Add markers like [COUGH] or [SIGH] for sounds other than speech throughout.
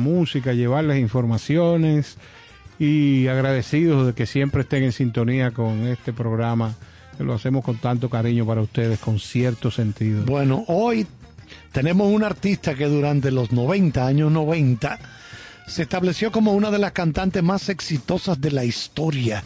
música, llevarles informaciones y agradecidos de que siempre estén en sintonía con este programa que lo hacemos con tanto cariño para ustedes, con cierto sentido. Bueno, hoy tenemos un artista que durante los 90, años 90, se estableció como una de las cantantes más exitosas de la historia.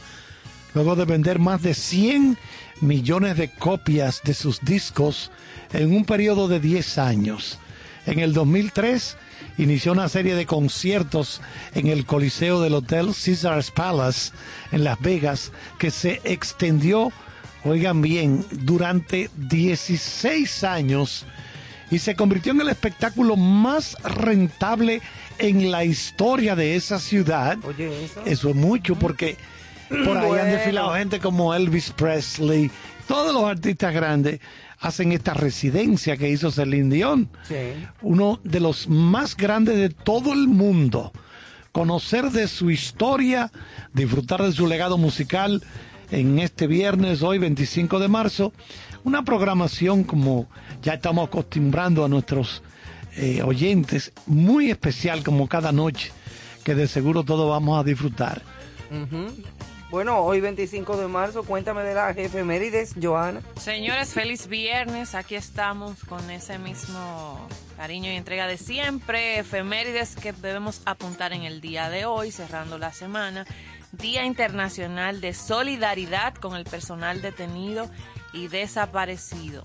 Luego de vender más de 100 millones de copias de sus discos en un periodo de 10 años. En el 2003 inició una serie de conciertos en el Coliseo del Hotel Caesars Palace en Las Vegas que se extendió, oigan bien, durante 16 años y se convirtió en el espectáculo más rentable en la historia de esa ciudad. Oye, eso. Eso es mucho porque por ahí han desfilado gente como Elvis Presley, todos los artistas grandes hacen esta residencia que hizo Celine Dion, Sí. uno de los más grandes de todo el mundo. Conocer de su historia, disfrutar de su legado musical en este viernes, hoy 25 de marzo, una programación como ya estamos acostumbrando a nuestros eh, oyentes, muy especial como cada noche, que de seguro todos vamos a disfrutar. Bueno, hoy 25 de marzo, cuéntame de las efemérides, Joana. Señores, feliz viernes. Aquí estamos con ese mismo cariño y entrega de siempre. Efemérides que debemos apuntar en el día de hoy, cerrando la semana. Día Internacional de Solidaridad con el personal detenido y desaparecido.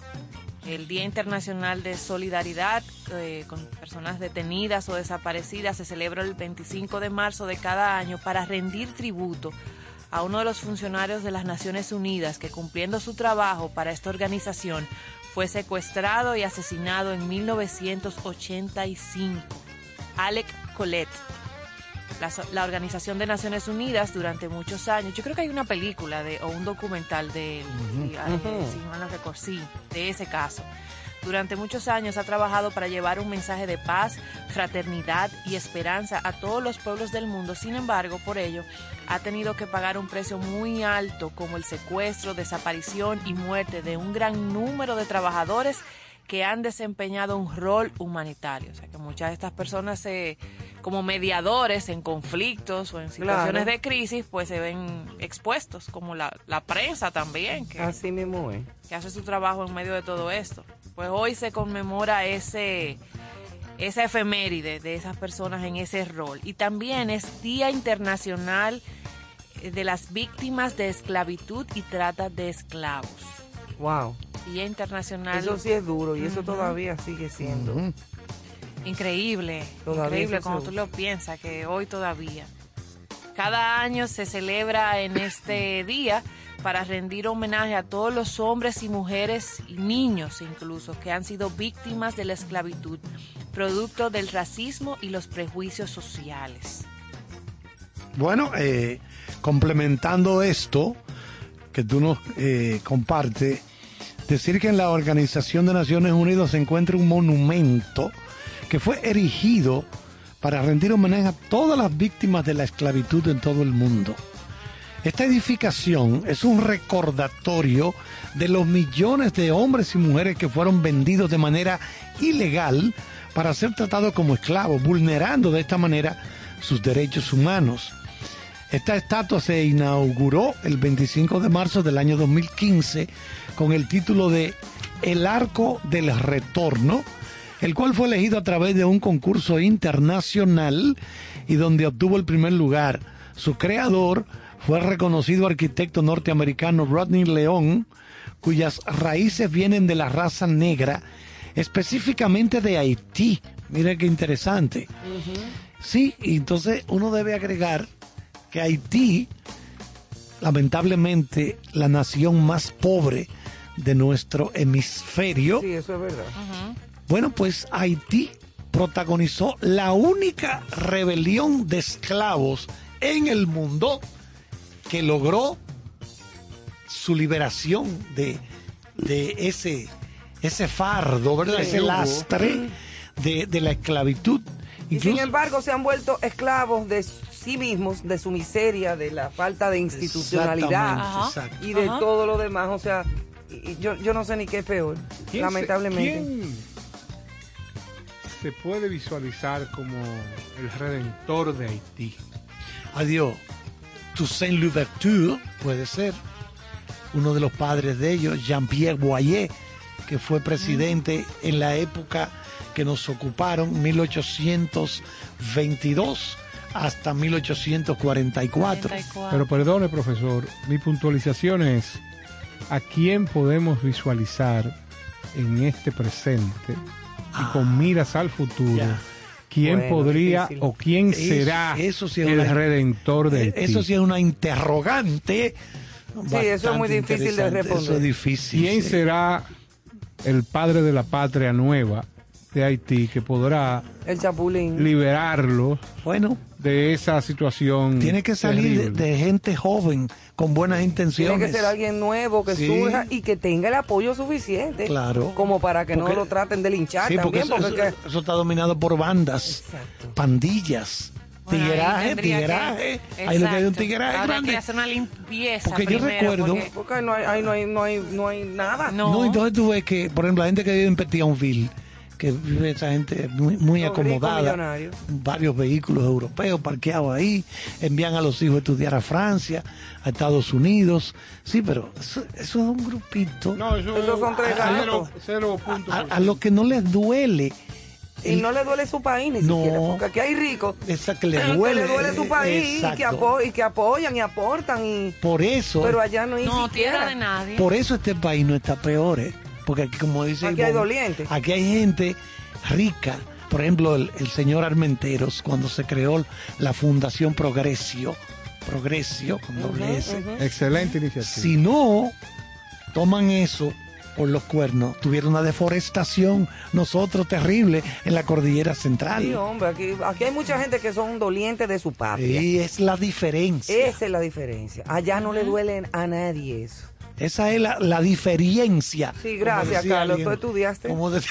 El Día Internacional de Solidaridad eh, con personas detenidas o desaparecidas se celebra el 25 de marzo de cada año para rendir tributo a uno de los funcionarios de las Naciones Unidas que cumpliendo su trabajo para esta organización fue secuestrado y asesinado en 1985. Alec Colette. La, Organización de Naciones Unidas durante muchos años, yo creo que hay una película de, o un documental de, sí, no recuerdo, sí, de ese caso. Durante muchos años ha trabajado para llevar un mensaje de paz, fraternidad y esperanza a todos los pueblos del mundo. Sin embargo, por ello, ha tenido que pagar un precio muy alto como el secuestro, desaparición y muerte de un gran número de trabajadores que han desempeñado un rol humanitario. O sea, que muchas de estas personas se, como mediadores en conflictos o en situaciones Claro. de crisis, pues se ven expuestos, como la, la prensa también, que Así mismo es. que hace su trabajo en medio de todo esto. Pues hoy se conmemora ese esa efeméride de esas personas en ese rol. Y también es Día Internacional eh, de las Víctimas de Esclavitud y Trata de Esclavos. Wow. Día Internacional. Eso sí es duro y eso todavía sigue siendo. Ujú. Increíble, Todavía increíble como tú lo piensas, que hoy todavía. Cada año se celebra en este día para rendir homenaje a todos los hombres y mujeres y niños incluso que han sido víctimas de la esclavitud, producto del racismo y los prejuicios sociales. Bueno, eh, complementando esto que tú nos eh, compartes, decir que en la Organización de Naciones Unidas se encuentra un monumento que fue erigido para rendir homenaje a todas las víctimas de la esclavitud en todo el mundo. Esta edificación es un recordatorio de los millones de hombres y mujeres que fueron vendidos de manera ilegal para ser tratados como esclavos, vulnerando de esta manera sus derechos humanos. Esta estatua se inauguró el 25 de marzo del año 2015 con el título de El Arco del Retorno, el cual fue elegido a través de un concurso internacional y donde obtuvo el primer lugar. Su creador fue el reconocido arquitecto norteamericano Rodney León, cuyas raíces vienen de la raza negra, específicamente de Haití. Mira qué interesante. Sí, y entonces uno debe agregar que Haití, lamentablemente, la nación más pobre de nuestro hemisferio, Sí, eso es verdad. bueno, pues Haití protagonizó la única rebelión de esclavos en el mundo que logró su liberación de, de ese, ese fardo, ¿verdad? Ese lastre de, de la esclavitud. Y Incluso- sin embargo se han vuelto esclavos de sí mismos, de su miseria, de la falta de institucionalidad y de Ajá. todo lo demás. O sea, yo, yo no sé ni qué es peor, ¿Quién se- lamentablemente. quién- se puede visualizar como el redentor de Haití? Adiós. Toussaint Louverture puede ser uno de los padres de ellos, Jean-Pierre Boyer, que fue presidente en la época que nos ocuparon, 1822 hasta 1844. 44. Pero perdone, profesor, mi puntualización es, ¿a quién podemos visualizar en este presente y con miras al futuro? ¿Quién Bueno, podría difícil. o quién será eso sí es el una- redentor de Eh, Haití? Eso sí es una interrogante. Sí, eso es muy bastante difícil de responder. Eso es difícil. ¿Quién sí. será el padre de la patria nueva de Haití que podrá El chapulín. liberarlos Bueno, de esa situación? tiene que salir de, de gente joven con buenas intenciones. Tiene que ser alguien nuevo que Sí. surja y que tenga el apoyo suficiente. Claro. Como para que Porque- no lo traten de linchar Sí, porque, también. eso, Porque, eso- es que- eso está dominado por bandas, Exacto. pandillas, Bueno, ahí tigueraje, que- tigueraje. Ahí lo que hay un tigueraje Habría grande. que hacer una limpieza Porque yo primero, recuerdo- porque- porque no hay, ahí no hay, no hay, no hay nada. No. No, entonces tú ves que, por ejemplo, la gente que vive en Petionville, que vive esa gente muy, muy Los acomodada, millonarios. varios vehículos europeos parqueados ahí, envían a los hijos a estudiar a Francia, a Estados Unidos. Sí, pero eso, eso es un grupito No, eso Esos son tres cero, gatos. cero puntos a, por a lo que no les duele. Y no le duele su país ni No. siquiera. Porque aquí hay ricos Esa que le que duele. le duele su país y que, apo- y que apoyan y aportan. Y, Por eso, pero allá no hay No, siquiera. tierra de nadie. por eso este país no está peor, ¿eh? Porque aquí, como dice Aquí hay dolientes. Aquí hay gente rica. Por ejemplo, el, el señor Armenteros, cuando se creó la Fundación Progresio, Progresio con doble S. Excelente iniciativa. Si no toman eso por los cuernos, tuvieron una deforestación nosotros terrible en la cordillera central. Sí, hombre, aquí, aquí hay mucha gente que son dolientes de su patria. Y es la diferencia. Esa es la diferencia. Allá no le duele a nadie eso. Esa es la, la diferencia. Sí, gracias, Carlos. alguien. Tú estudiaste. De-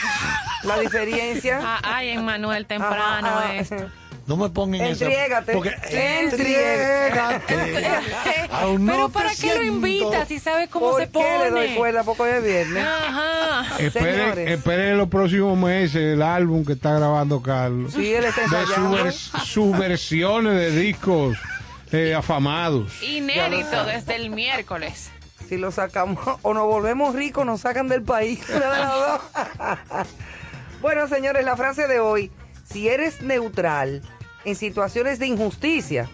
La diferencia. Ah, ay, Emmanuel, temprano Ajá, ajá. esto. No me pongan eso. Entriégate. Porque Entriégate. Aún [LAUGHS] no Pero ¿para qué lo invitas si sabes cómo ¿Por se qué pone? le doy cuerda? Hoy es viernes. Ajá. Espere, Señores. espere los próximos meses el álbum que está grabando Carlos. Sí, él está de su ensayando. sus versiones de discos eh, afamados. Inédito desde el miércoles. Si lo sacamos [LAUGHS] o nos volvemos ricos, nos sacan del país. [LAUGHS] [LAUGHS] Bueno, señores, la frase de hoy. Si eres neutral en situaciones de injusticia,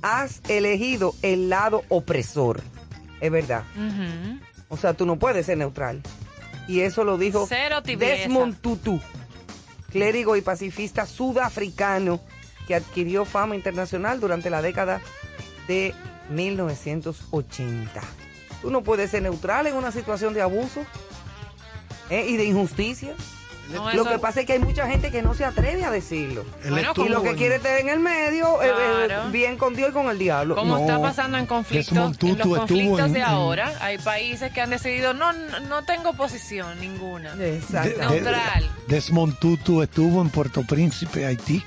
has elegido el lado opresor. Es verdad. O sea, tú no puedes ser neutral. Y eso lo dijo Cero. Desmond Tutu, clérigo y pacifista sudafricano que adquirió fama internacional durante la década de 1980. Tú no puedes ser neutral en una situación de abuso ¿eh? y de injusticia. No, Lo eso- que pasa es que hay mucha gente que no se atreve a decirlo. Bueno, Y lo que quiere estar en el medio, eh, eh, Claro. bien con Dios y con el diablo. Como No, está pasando en conflictos, en los estuvo conflictos en- de en- ahora, hay países que han decidido no, no, no tengo posición ninguna. Exacto. De- Neutral. Desmond Tutu estuvo en Puerto Príncipe, Haití.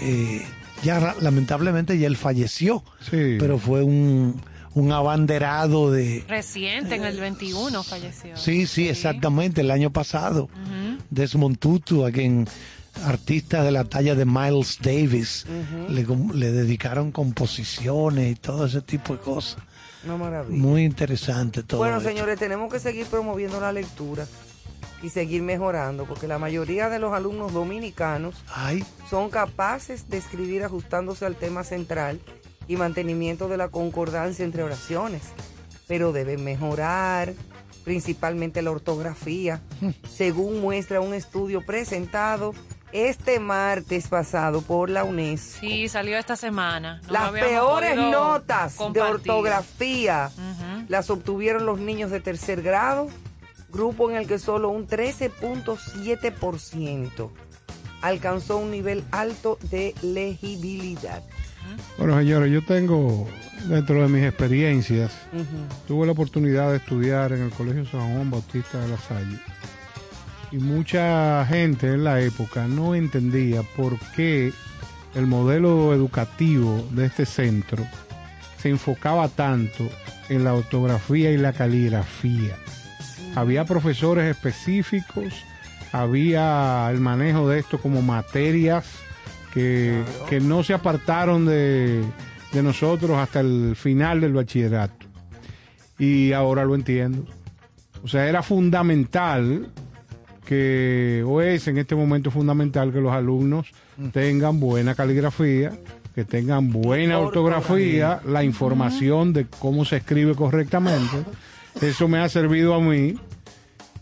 Eh, ya lamentablemente ya él falleció, Sí. pero fue un, un abanderado de... Reciente, en el 21 falleció. Sí, sí, exactamente, el año pasado. Ujú. Desmond Tutu, a quien artistas de la talla de Miles Davis le, dedicaron composiciones y todo ese tipo de cosas. Una maravilla. Muy interesante todo. Bueno, esto. señores, tenemos que seguir promoviendo la lectura y seguir mejorando, porque la mayoría de los alumnos dominicanos Ay, son capaces de escribir ajustándose al tema central y mantenimiento de la concordancia entre oraciones, pero deben mejorar principalmente la ortografía, [LAUGHS] según muestra un estudio presentado este martes pasado por la UNESCO. Sí, salió esta semana. No Las peores notas de ortografía las obtuvieron los niños de tercer grado, grupo en el que solo un 13.7% alcanzó un nivel alto de legibilidad. Bueno, señores, yo tengo, dentro de mis experiencias, tuve la oportunidad de estudiar en el Colegio San Juan Bautista de la Salle. Y mucha gente en la época no entendía por qué el modelo educativo de este centro se enfocaba tanto en la ortografía y la caligrafía. Había profesores específicos, había el manejo de esto como materias que, que no se apartaron de, de nosotros hasta el final del bachillerato. Y ahora lo entiendo. O sea, era fundamental que, o es en este momento fundamental que los alumnos tengan buena caligrafía, que tengan buena ortografía, la información de cómo se escribe correctamente. Eso me ha servido a mí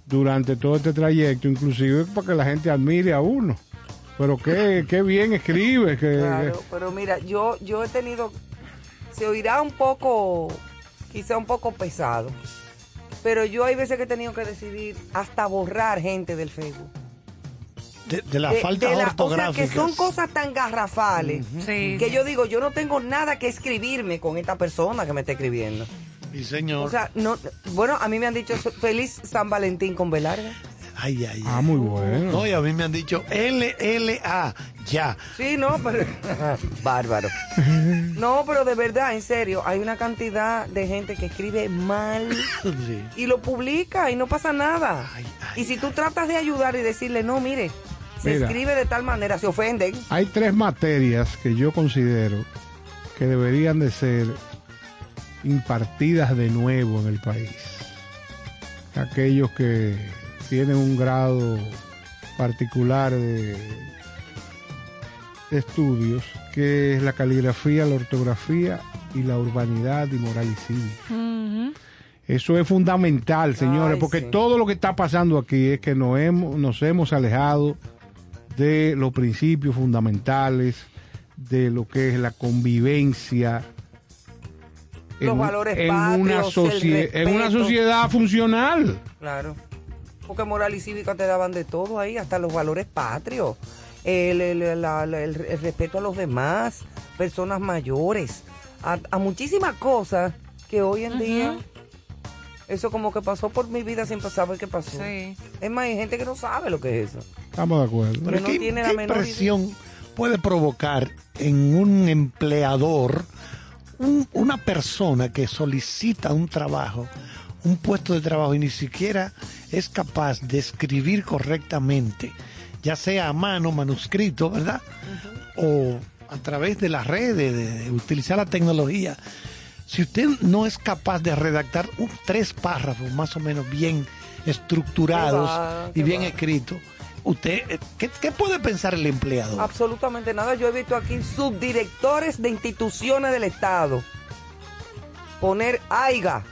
durante todo este trayecto, inclusive para que la gente admire a uno. Pero qué, [LAUGHS] qué bien escribe. Que, Claro, pero mira, yo, yo he tenido, se oirá un poco, quizá un poco pesado, pero yo hay veces que he tenido que decidir hasta borrar gente del Facebook. De, de la De- falta de la-. O sea, que son cosas tan garrafales Sí, que sí. yo digo, yo no tengo nada que escribirme con esta persona que me está escribiendo. Sí, señor. O sea, no, bueno, a mí me han dicho feliz San Valentín con Belarga. ay, ay, ay. Ah, muy bueno. No, y a mí me han dicho LLA, ya. Sí, no, pero. [LAUGHS] Bárbaro. [LAUGHS] No, pero de verdad, en serio, hay una cantidad de gente que escribe mal [LAUGHS] Sí. y lo publica y no pasa nada. Ay, ay, y si tú tratas de ayudar y decirle, no, mire, se Mira. escribe de tal manera, se ofenden. Hay tres materias que yo considero que deberían de ser impartidas de nuevo en el país. Aquellos que tienen un grado particular de, de estudios, que es la caligrafía, la ortografía y la urbanidad y moral y cívica. Eso es fundamental, señores, Ay, porque sí. todo lo que está pasando aquí es que nos hemos, nos hemos alejado de los principios fundamentales, de lo que es la convivencia. Los valores en una, patrios, el socie- en una sociedad funcional. Claro. Porque moral y cívica te daban de todo ahí, hasta los valores patrios, el, el- la- la- el- el respeto a los demás, personas mayores, a, a muchísimas cosas que hoy en día, eso como que pasó por mi vida sin saber qué pasó. Sí. Es más, hay gente que no sabe lo que es eso. Estamos de acuerdo. Pero no ¿qué, tiene la qué menor impresión puede provocar en un empleador un- una persona que solicita un trabajo, un puesto de trabajo y ni siquiera es capaz de escribir correctamente, ya sea a mano, manuscrito, ¿verdad? O a través de las redes, de, de utilizar la tecnología. Si usted no es capaz de redactar un- tres párrafos más o menos bien estructurados va, y bien escritos, usted, eh, ¿qué, qué puede pensar el empleador? Absolutamente nada. Yo he visto aquí subdirectores de instituciones del Estado poner AIGA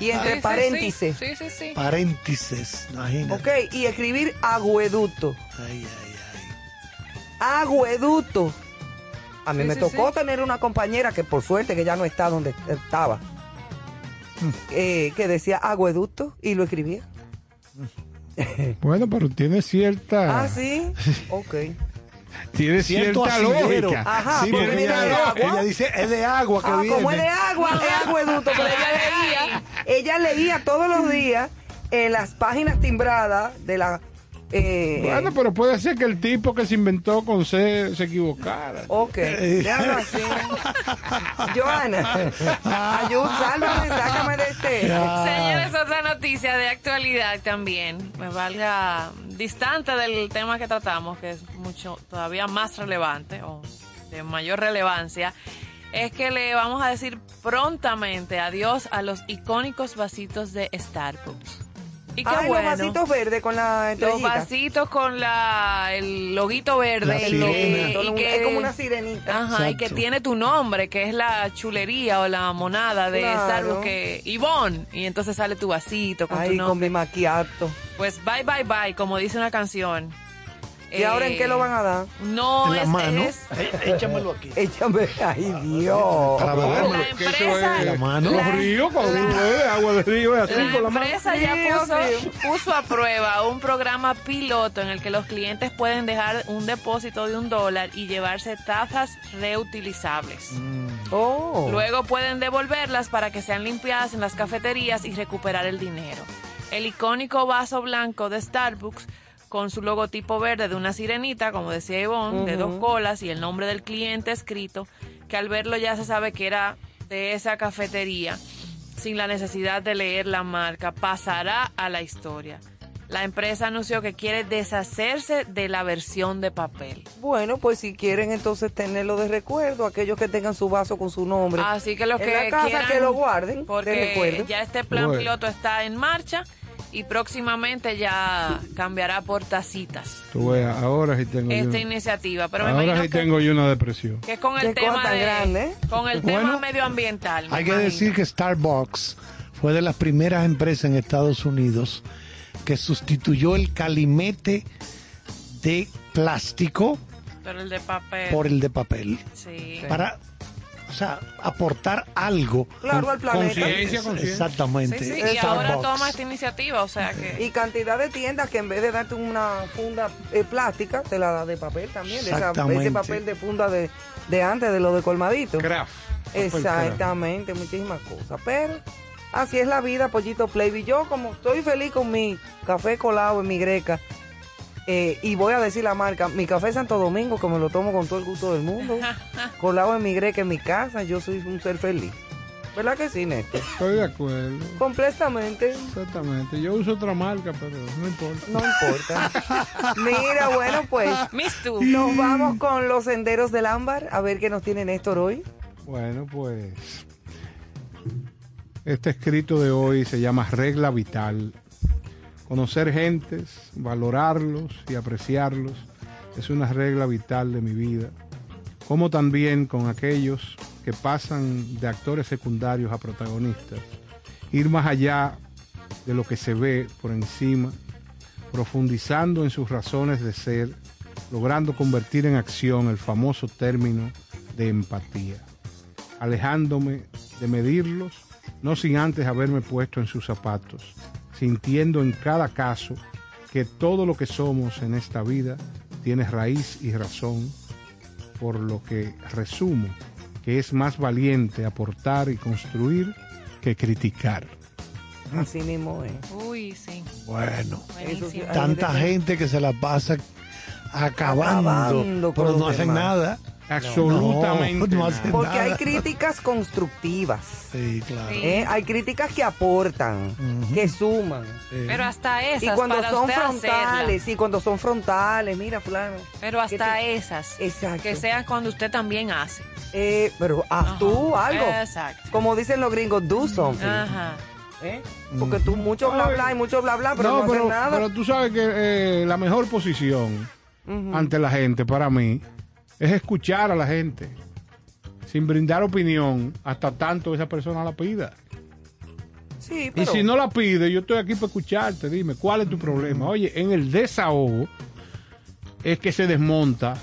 y [LAUGHS] entre Sí, paréntesis. Sí, sí, sí. Paréntesis, imagínate. Ok, y escribir agueducto. Ay, ay, ay. Agueduto. A mí Sí, me sí, tocó sí. tener una compañera que por suerte que ya no está donde estaba, Mm. eh, que decía agueducto y lo escribía. [LAUGHS] Bueno, pero tiene cierta, Ah, sí. [LAUGHS] Ok. tiene Cierto cierta asidero. lógica. Ajá, sí, porque viene ella, agua. ella dice, es de agua que Ah, viene. como es de agua, es agueduto, [LAUGHS] pero ella leía, ella leía todos los días en las páginas timbradas de la eh, Bueno, pero puede ser que el tipo que se inventó con C se equivocara. Ok, déjalo así. [LAUGHS] Joana, ayúdame, sálvame, sácame de este. Señores, otra noticia de actualidad también, me valga distante del tema que tratamos, que es mucho todavía más relevante o de mayor relevancia, es que le vamos a decir prontamente adiós a los icónicos vasitos de Starbucks. Y qué Ay, bueno. los vasitos verdes con la Los estrellita. vasitos con la el loguito verde que- sirena. y que- Es como una sirenita. Ajá, y que tiene tu nombre, que es la chulería o la monada de Claro. Starbucks, que Ivonne, y entonces sale tu vasito con tu Ay, con nombre. mi maquiato. Pues bye, bye, bye, como dice una canción. ¿Y ahora en qué lo van a dar? No, en la es, mano. es- Échamelo aquí. Échame, ay Dios. Para beberlo. la empresa, es La mano. Los ríos, cuando uno bebe agua de río, es así la con la mano. empresa ya puso, puso a prueba un programa piloto en el que los clientes pueden dejar un depósito de un dólar y llevarse tazas reutilizables. Oh. Luego pueden devolverlas para que sean limpiadas en las cafeterías y recuperar el dinero. El icónico vaso blanco de Starbucks con su logotipo verde de una sirenita, como decía Ivonne, de dos colas y el nombre del cliente escrito, que al verlo ya se sabe que era de esa cafetería, sin la necesidad de leer la marca, pasará a la historia. La empresa anunció que quiere deshacerse de la versión de papel. Bueno, pues si quieren entonces tenerlo de recuerdo, aquellos que tengan su vaso con su nombre. Así que los en que la casa quieran, que lo guarden de porque recuerdo. ya este plan Bueno. piloto está en marcha y próximamente ya cambiará por tacitas Tú veas, ahora sí tengo yo. esta iniciativa. Pero me Ahora sí que, tengo yo una depresión. que con el Qué cosa tema tan de, grande, ¿eh? con el tema Bueno, medioambiental. me Hay que imagino. decir que Starbucks fue de las primeras empresas en Estados Unidos que sustituyó el calimete de plástico Pero el de papel. por el de papel sí. para, o sea, aportar algo. Claro, al planeta. Conciencia, conciencia. Exactamente. Sí, sí, y ahora toma esta iniciativa, o sea que... Y cantidad de tiendas que en vez de darte una funda eh, plástica, te la da de papel también, de esa- ese papel de funda de, de antes, de lo de colmadito. Craft. papel craft. Exactamente, muchísimas cosas. Pero así es la vida, Pollito Play. Y yo, como estoy feliz con mi café colado en mi greca, eh, y voy a decir la marca, mi café Santo Domingo, que me lo tomo con todo el gusto del mundo, [LAUGHS] colado en mi greca en mi casa, yo soy un ser feliz. ¿Verdad que sí, Néstor? Estoy de acuerdo. Completamente. Exactamente. Yo uso otra marca, pero no importa. No importa. [LAUGHS] Mira, bueno, pues nos vamos con los senderos del ámbar a ver qué nos tiene Néstor hoy. Bueno, pues este escrito de hoy se llama Regla Vital. Conocer gentes, valorarlos y apreciarlos es una regla vital de mi vida. Como también con aquellos que pasan de actores secundarios a protagonistas. Ir más allá de lo que se ve por encima, profundizando en sus razones de ser, logrando convertir en acción el famoso término de empatía alejándome de medirlos, no sin antes haberme puesto en sus zapatos, sintiendo en cada caso que todo lo que somos en esta vida tiene raíz y razón, por lo que resumo que es más valiente aportar y construir que criticar. Así mismo es. Uy, sí. Bueno, Buenísimo. Tanta gente que se la pasa acabando, Acabando pero no hacen demás. nada. Absolutamente. No, no nada. hacen Porque nada. hay críticas constructivas. Sí, claro. Sí. ¿eh? Hay críticas que aportan, que suman. Sí. Pero hasta esas, Y cuando para son usted frontales, sí, cuando son frontales, mira, fulano. Pero hasta esas. Exacto. Que sean cuando usted también hace. Eh, pero haz Ajá. tú algo. Exacto. Como dicen los gringos, do something. Ajá. ¿eh? Porque tú mucho bla bla y mucho bla bla, pero no, No, haces pero, nada. pero tú sabes que eh, la mejor posición ante la gente para mí es escuchar a la gente sin brindar opinión hasta tanto esa persona la pida. Sí, Y pero si no la pide, yo estoy aquí para escucharte. Dime, ¿cuál es tu problema? Oye, en el desahogo es que se desmonta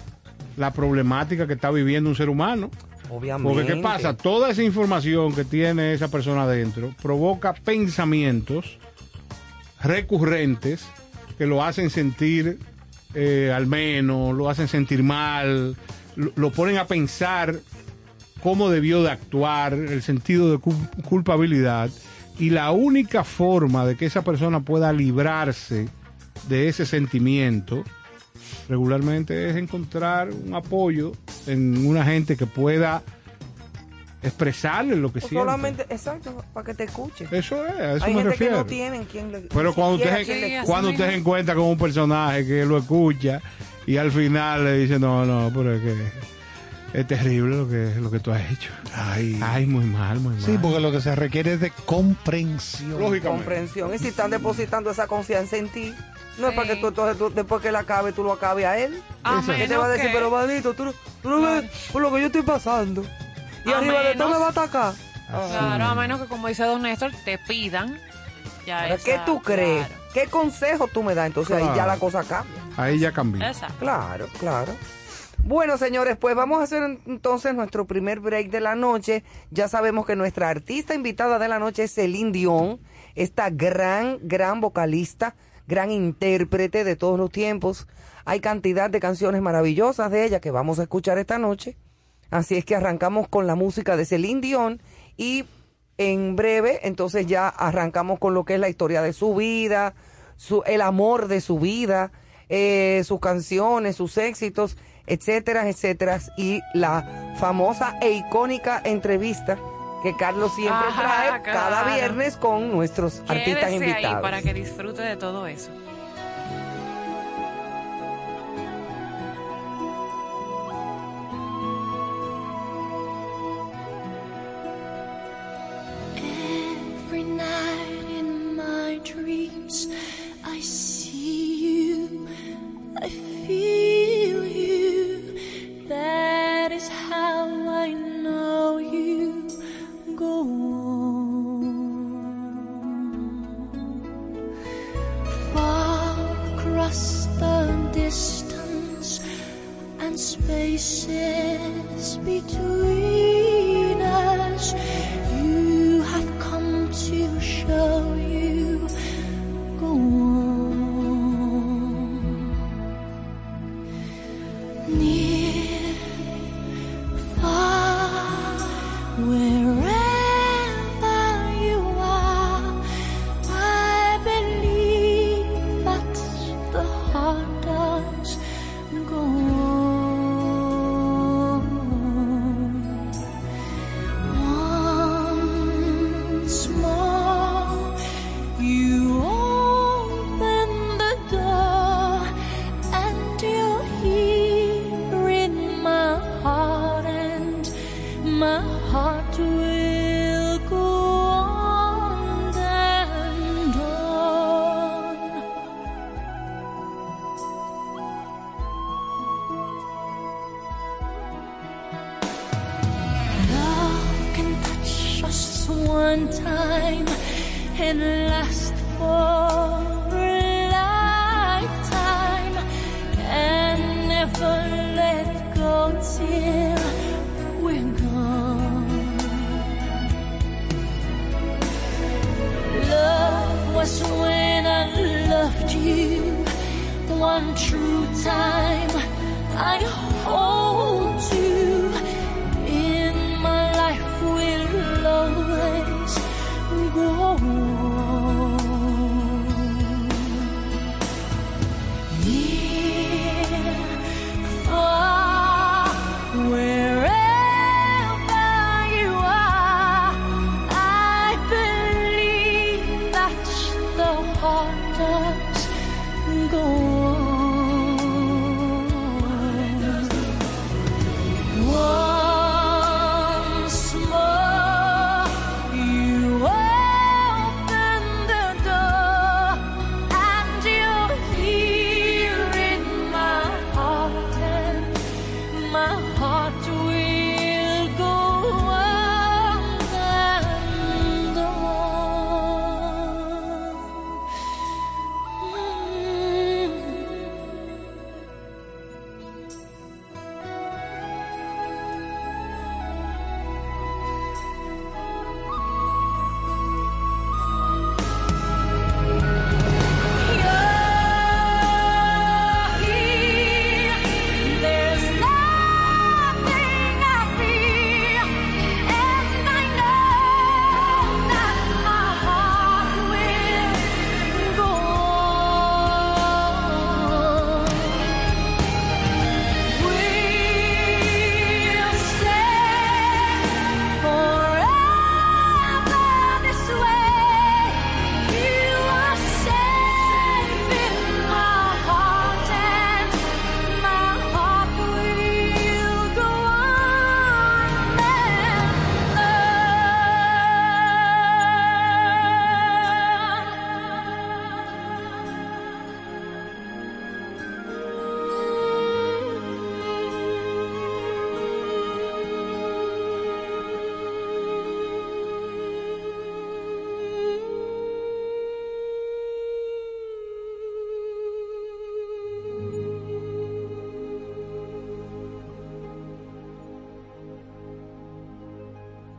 la problemática que está viviendo un ser humano. obviamente. Porque ¿qué pasa? Toda esa información que tiene esa persona adentro provoca pensamientos recurrentes que lo hacen sentir eh, al menos, lo hacen sentir mal, lo, lo ponen a pensar cómo debió de actuar, el sentido de cul- culpabilidad. Y la única forma de que esa persona pueda librarse de ese sentimiento regularmente es encontrar un apoyo en una gente que pueda expresarle lo que O siente. solamente, exacto, para que te escuche. Eso es, a eso Hay me gente refiero. que no tienen quien le Pero cuando usted, quien le Sí, escuche. cuando usted se encuentra con un personaje que lo escucha y al final le dice, no, no, pero es que es terrible lo que, lo que tú has hecho. Ay. Ay, muy mal, muy mal. Sí, porque lo que se requiere es de comprensión. Lógicamente. comprensión. Y si están depositando esa confianza en ti, no es para que tú, entonces, tú- después que él acabe, tú lo acabes a él. Que te va a decir, pero manito, tú, tú no ves por lo que yo estoy pasando. Y A arriba de todo me va a atacar. Claro, a menos que como dice Don Néstor, te pidan. Ya Ahora, esa- ¿Qué tú crees? claro. ¿Qué consejo tú me das? Entonces ahí ya la cosa cambia. Ahí ya cambió. Exacto. Claro, claro. Bueno, señores, pues vamos a hacer entonces nuestro primer break de la noche. Ya sabemos que nuestra artista invitada de la noche es Celine Dion, esta gran, gran vocalista, gran intérprete de todos los tiempos. Hay cantidad de canciones maravillosas de ella que vamos a escuchar esta noche. Así es que arrancamos con la música de Celine Dion y en breve entonces ya arrancamos con lo que es la historia de su vida, su, el amor de su vida, eh, sus canciones, sus éxitos, etcétera, etcétera, y la famosa e icónica entrevista que Carlos siempre Ajá, trae [LAUGHS] cada viernes con nuestros artistas ahí invitados. para que disfrute de todo eso.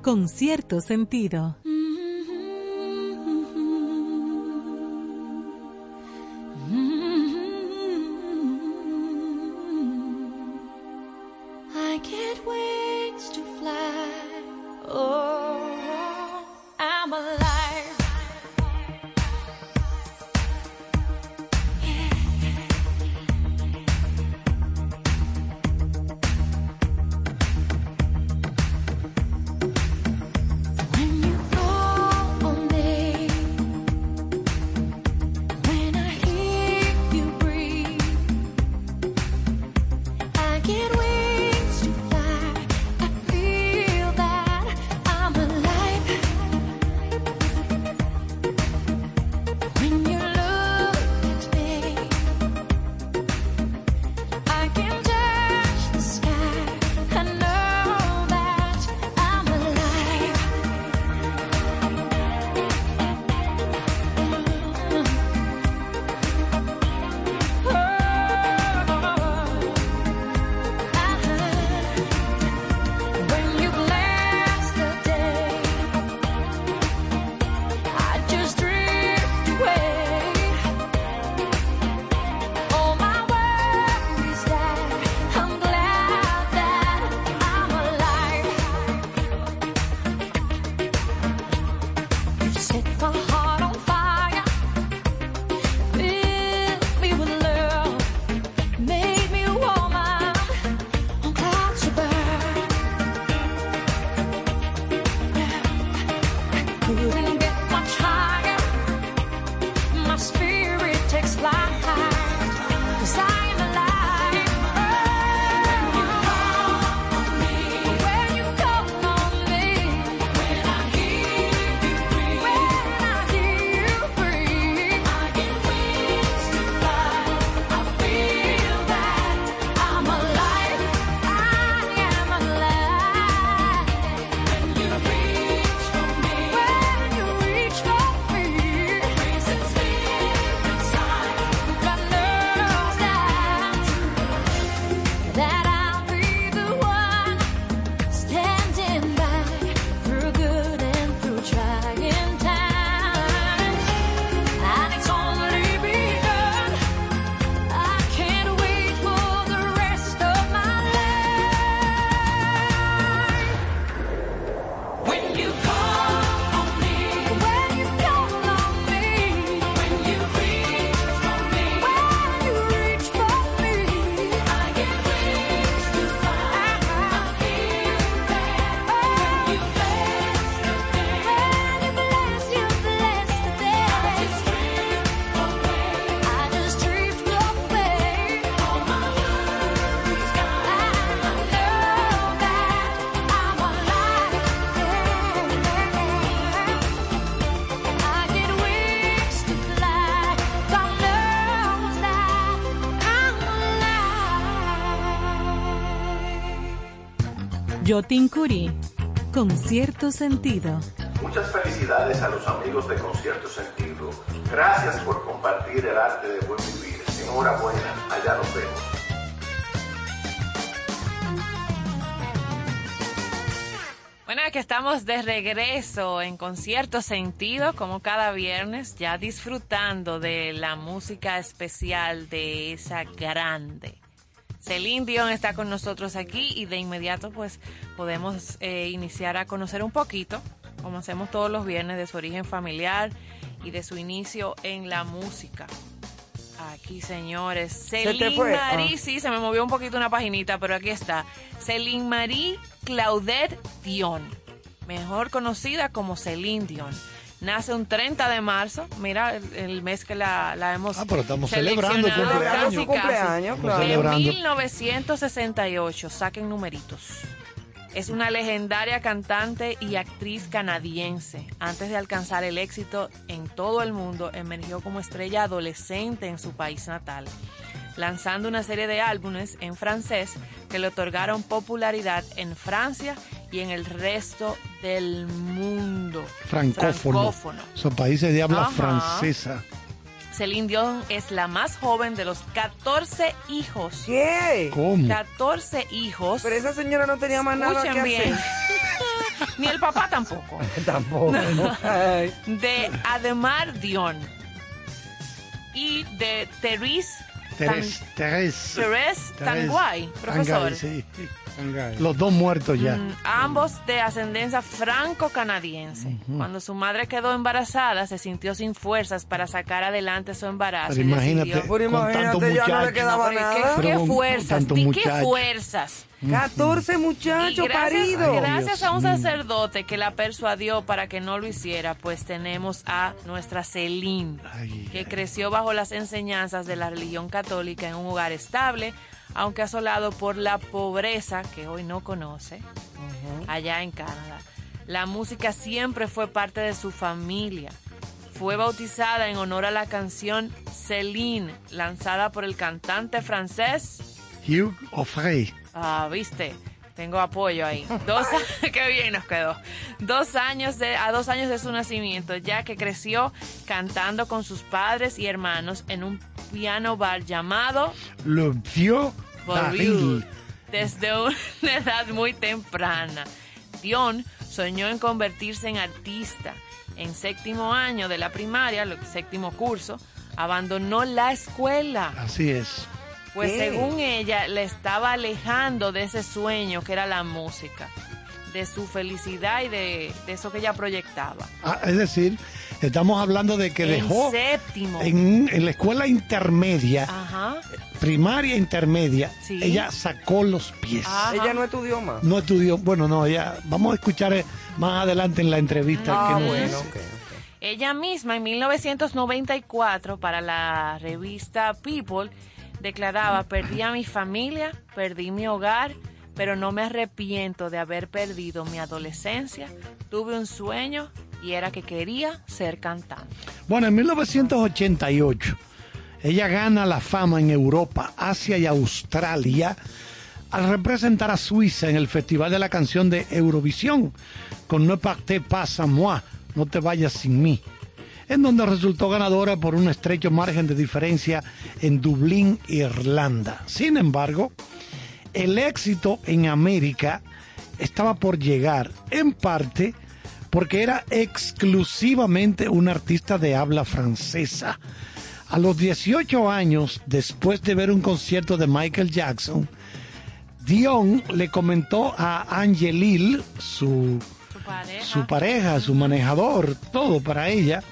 Con cierto sentido. Yotin Curí, con cierto sentido. Muchas felicidades a los amigos de Concierto Sentido. Gracias por compartir el arte de buen vivir. Enhorabuena, allá nos vemos. Bueno, que estamos de regreso en concierto sentido, como cada viernes, ya disfrutando de la música especial de esa grande. Celine Dion está con nosotros aquí y de inmediato pues podemos eh, iniciar a conocer un poquito, como hacemos todos los viernes, de su origen familiar y de su inicio en la música. Aquí, señores. Celine fue? Marie, Ah. sí, se me movió un poquito una paginita, pero aquí está. Celine Marie Claudette Dion, mejor conocida como Celine Dion. Nace un 30 de marzo, mira el, el mes que la, la hemos Ah, pero estamos celebrando seleccionado cumpleaños. casi, cumpleaños, claro. En celebrando. 1968, saquen numeritos. Es una legendaria cantante y actriz canadiense. Antes de alcanzar el éxito en todo el mundo, emergió como estrella adolescente en su país natal, lanzando una serie de álbumes en francés que le otorgaron popularidad en Francia y en el resto del mundo. Francófono. Francófono. Son países de habla Ajá. francesa. Celine Dion es la más joven de los 14 hijos. ¿Qué? ¿Cómo? 14 hijos. Pero esa señora no tenía más nada que Escuchen bien. hacer. [LAUGHS] Ni el papá tampoco. [LAUGHS] Tampoco. Ay. De Ademar Dion. Y de Therese Terés, Terés. Therese Tanguay, profesor. Tanguay, sí. Los dos muertos ya. Mm, ambos de ascendencia franco-canadiense. Cuando su madre quedó embarazada, se sintió sin fuerzas para sacar adelante su embarazo. Pero imagínate, decidió- Pero con tantos imagínate, ya no le muchachos. quedaba ¿qué- nada. ¿Qué, fuerzas? tantos ¿Di qué muchachos. fuerzas? 14 Y muchachos gracias, paridos. gracias a un sacerdote que la persuadió para que no lo hiciera, pues tenemos a nuestra Celine, Ay, que ay. creció bajo las enseñanzas de la religión católica en un hogar estable, aunque asolado por la pobreza que hoy no conoce, allá en Canadá. La música siempre fue parte de su familia. Fue bautizada en honor a la canción Celine, lanzada por el cantante francés Hugh O'Frey. Ah, viste, tengo apoyo ahí. Dos, [LAUGHS] qué bien nos quedó. Dos años de, a dos años de su nacimiento, ya que creció cantando con sus padres y hermanos en un piano bar llamado Baril. desde una [LAUGHS] edad muy temprana. Dion soñó en convertirse en artista. En séptimo año de la primaria, séptimo curso, abandonó la escuela. Así es. Pues ¿Qué? según ella, le estaba alejando de ese sueño que era la música, de su felicidad y de, de eso que ella proyectaba. Ah, es decir, estamos hablando de que en dejó séptimo. en, en la escuela intermedia, Ajá. primaria intermedia, Sí. ella sacó los pies. Ajá. Ella no estudió más. No estudió, bueno, no, ella, vamos a escuchar eh, más adelante en la entrevista Ah, que nos bueno. Ella misma en 1994 para la revista People declaraba, perdí a mi familia, perdí mi hogar, pero no me arrepiento de haber perdido mi adolescencia. Tuve un sueño y era que quería ser cantante. Bueno, en 1988, ella gana la fama en Europa, Asia y Australia al representar a Suiza en el Festival de la Canción de Eurovisión con Ne partez pas sans moi, No te vayas sin mí, en donde resultó ganadora por un estrecho margen de diferencia en Dublín, Irlanda. Sin embargo, el éxito en América estaba por llegar, en parte porque era exclusivamente una artista de habla francesa. A los 18 años, después de ver un concierto de Michael Jackson, Dion le comentó a Angelil, su, Su pareja. su pareja, su manejador, todo para ella,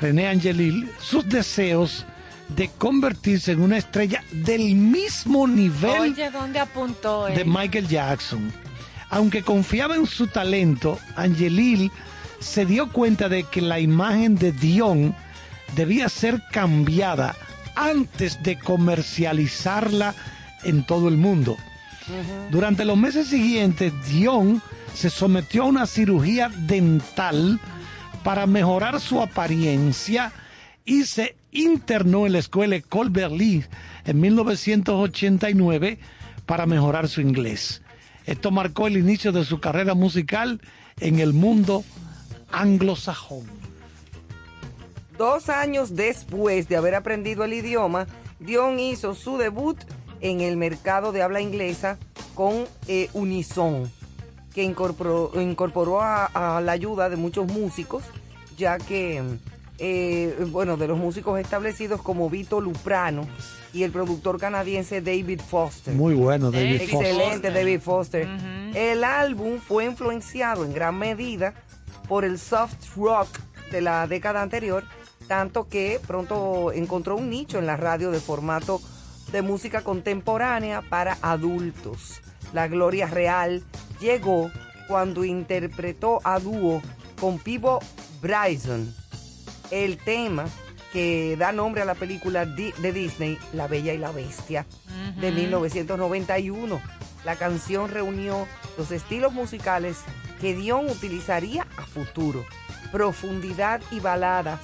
René Angelil, sus deseos de convertirse en una estrella del mismo nivel Oye, ¿dónde apuntó él? de Michael Jackson. Aunque confiaba en su talento, Angelil se dio cuenta de que la imagen de Dion debía ser cambiada antes de comercializarla en todo el mundo. Durante los meses siguientes, Dion se sometió a una cirugía dental para mejorar su apariencia y se internó en la escuela École en 1989 para mejorar su inglés. Esto marcó el inicio de su carrera musical en el mundo anglosajón. Dos años después de haber aprendido el idioma, Dion hizo su debut en el mercado de habla inglesa con eh, Unison, que incorporó, incorporó a, a la ayuda de muchos músicos, ya que, eh, bueno, de los músicos establecidos como Vito Luprano y el productor canadiense David Foster. Muy bueno, David Foster. Excelente, David Foster. El álbum fue influenciado en gran medida por el soft rock de la década anterior, tanto que pronto encontró un nicho en la radio de formato de música contemporánea para adultos. La gloria real llegó cuando interpretó a dúo con Pivo Bryson el tema que da nombre a la película de Disney, La Bella y la Bestia, de 1991. La canción reunió los estilos musicales que Dion utilizaría a futuro, profundidad y baladas,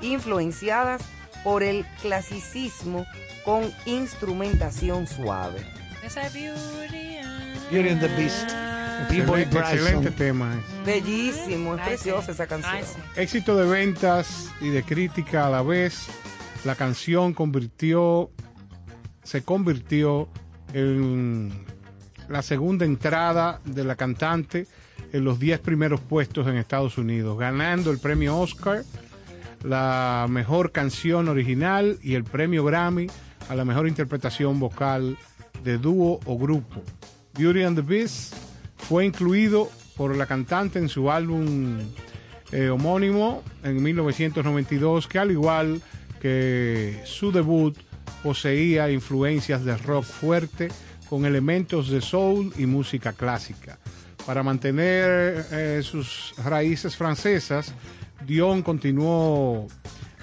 influenciadas por el clasicismo con instrumentación suave. Esa Beauty Beauty and the Beast. Excelente, tema. eh. Bellísimo, es preciosa esa canción. Éxito de ventas y de crítica a la vez. La canción convirtió, se convirtió en la segunda entrada de la cantante en los 10 primeros puestos en Estados Unidos, ganando el premio Oscar, la mejor canción original y el premio Grammy a la mejor interpretación vocal de dúo o grupo. Beauty and the Beast fue incluido por la cantante en su álbum eh, homónimo en 1992, que al igual que su debut poseía influencias de rock fuerte con elementos de soul y música clásica. Para mantener eh, sus raíces francesas, Dion continuó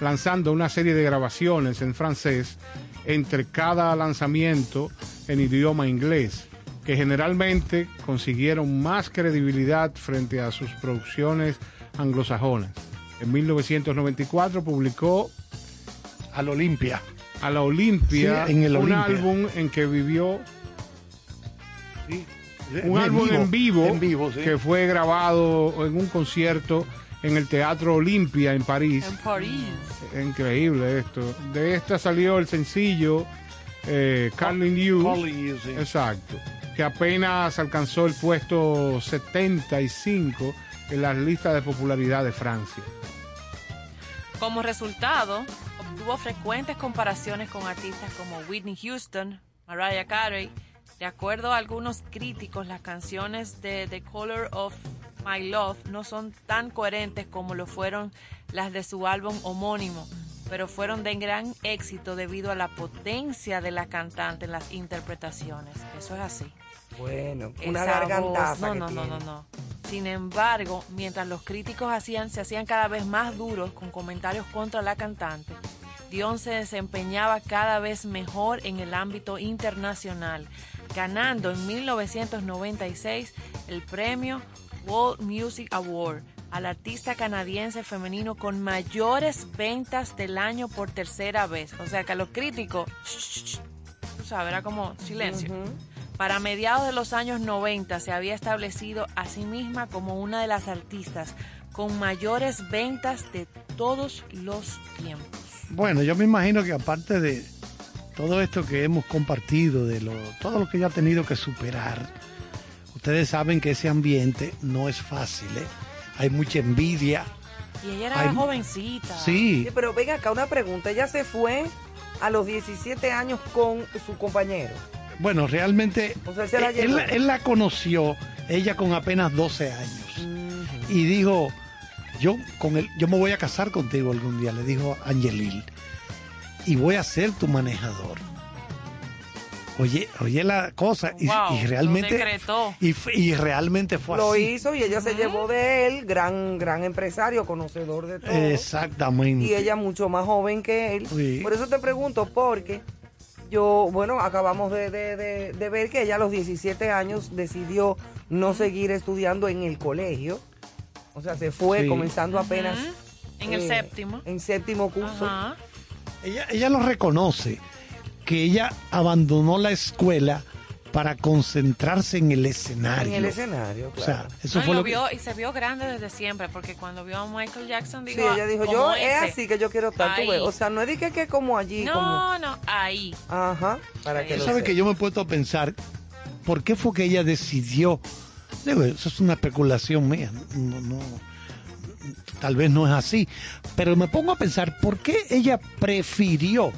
lanzando una serie de grabaciones en francés entre cada lanzamiento en idioma inglés, que generalmente consiguieron más credibilidad frente a sus producciones anglosajonas. En 1994 publicó Al Olimpia. a la Olimpia Sí, en el un Olimpia. álbum en que vivió un En álbum en vivo, En vivo, sí. que fue grabado en un concierto en el Teatro Olimpia en París. En París. Increíble esto. De esta salió el sencillo eh, Calling You. Calling You, sí. Exacto. Que apenas alcanzó el puesto 75 en las listas de popularidad de Francia. Como resultado, obtuvo frecuentes comparaciones con artistas como Whitney Houston, Mariah Carey. De acuerdo a algunos críticos, las canciones de The Color of My Love no son tan coherentes como lo fueron las de su álbum homónimo, pero fueron de gran éxito debido a la potencia de la cantante en las interpretaciones. Eso es así. Bueno, una Esa gargantaza voz- que No, no, no, no, no. Sin embargo, mientras los críticos hacían, se hacían cada vez más duros con comentarios contra la cantante, Dion se desempeñaba cada vez mejor en el ámbito internacional, ganando en 1996 el premio World Music Award al artista canadiense femenino con mayores ventas del año por tercera vez. O sea que a los críticos, tú sabes, era como silencio. Para mediados de los años 90 se había establecido a sí misma como una de las artistas con mayores ventas de todos los tiempos. Bueno, yo me imagino que aparte de todo esto que hemos compartido, de lo, todo lo que ella ha tenido que superar, ustedes saben que ese ambiente no es fácil, ¿eh? Hay mucha envidia. Y ella era Ay, jovencita. Sí, Sí, pero venga acá una pregunta. Ella se fue a los 17 años con su compañero. bueno, realmente O sea, se la él, él la conoció, ella con apenas 12 años, y dijo, yo, con él, yo me voy a casar contigo algún día, le dijo Angelil, y voy a ser tu manejador. Oye, oye la cosa, y, Wow, y lo realmente, decretó. y, y realmente fue Lo así. hizo y ella se llevó de él, gran, gran empresario, conocedor de todo. Exactamente. Y ella mucho más joven que él. Sí. Por eso te pregunto, porque yo, bueno, acabamos de, de- de- de ver que ella a los 17 años decidió no seguir estudiando en el colegio. O sea, se fue Sí. comenzando apenas. En el eh, séptimo. En séptimo curso. Ajá. Ella, ella lo reconoce, que ella abandonó la escuela para concentrarse en el escenario. En el escenario, O sea, claro. eso No, y fue lo lo que... vio, y se vio grande desde siempre, porque cuando vio a Michael Jackson, Sí, dijo, ella dijo, yo es así que yo quiero estar, tú Ahí. ves. O sea, no es de que, que como allí, como... No, no, ahí. Ajá, para que Tú lo ¿Sabe que yo me he puesto a pensar por qué fue que ella decidió? Digo, eso es una especulación mía. No, no, tal vez no es así. Pero me pongo a pensar por qué ella prefirió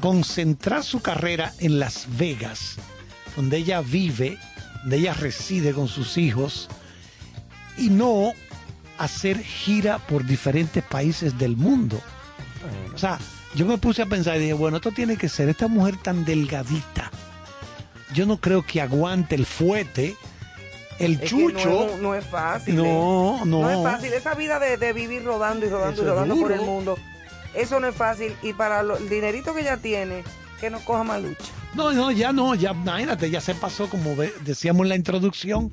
concentrar su carrera en Las Vegas, donde ella vive, donde ella reside con sus hijos, y no hacer gira por diferentes países del mundo. O sea, yo me puse a pensar y dije, bueno, esto tiene que ser esta mujer tan delgadita. Yo no creo que aguante el fuete, el Es chucho. no, no es fácil. No, ¿eh? no. No es fácil. Esa vida de, de vivir rodando y rodando Eso y rodando por el mundo, eso no es fácil. Y para lo- el dinerito que ella tiene, que no coja más lucha. No, no, ya no, ya imagínate, ya se pasó, como decíamos en la introducción,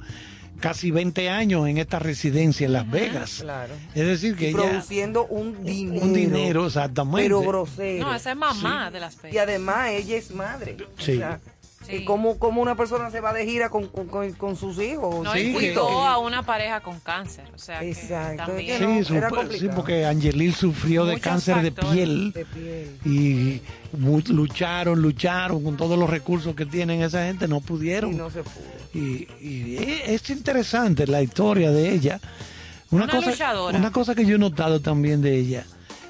casi 20 años en esta residencia en Las Vegas. Claro. Es decir, que ella. Produciendo un dinero. Un dinero, exactamente. Pero grosero. No, esa es mamá de las Y fechas. además ella es madre. Sí. O sea, Sí. ¿y ¿cómo, cómo una persona se va de gira con, con, con- con sus hijos? No, Sí, y que- cuidó que- a una pareja con cáncer. O sea, que Exacto, también. es Sí, no, su- era sí, complicado. porque Angelil sufrió de cáncer de piel. De piel. y lucharon, lucharon con todos los recursos que tienen esa gente, no pudieron. Y no se pudo. Y, y es interesante la historia de ella. Una, Una cosa, luchadora. una cosa que yo he notado también de ella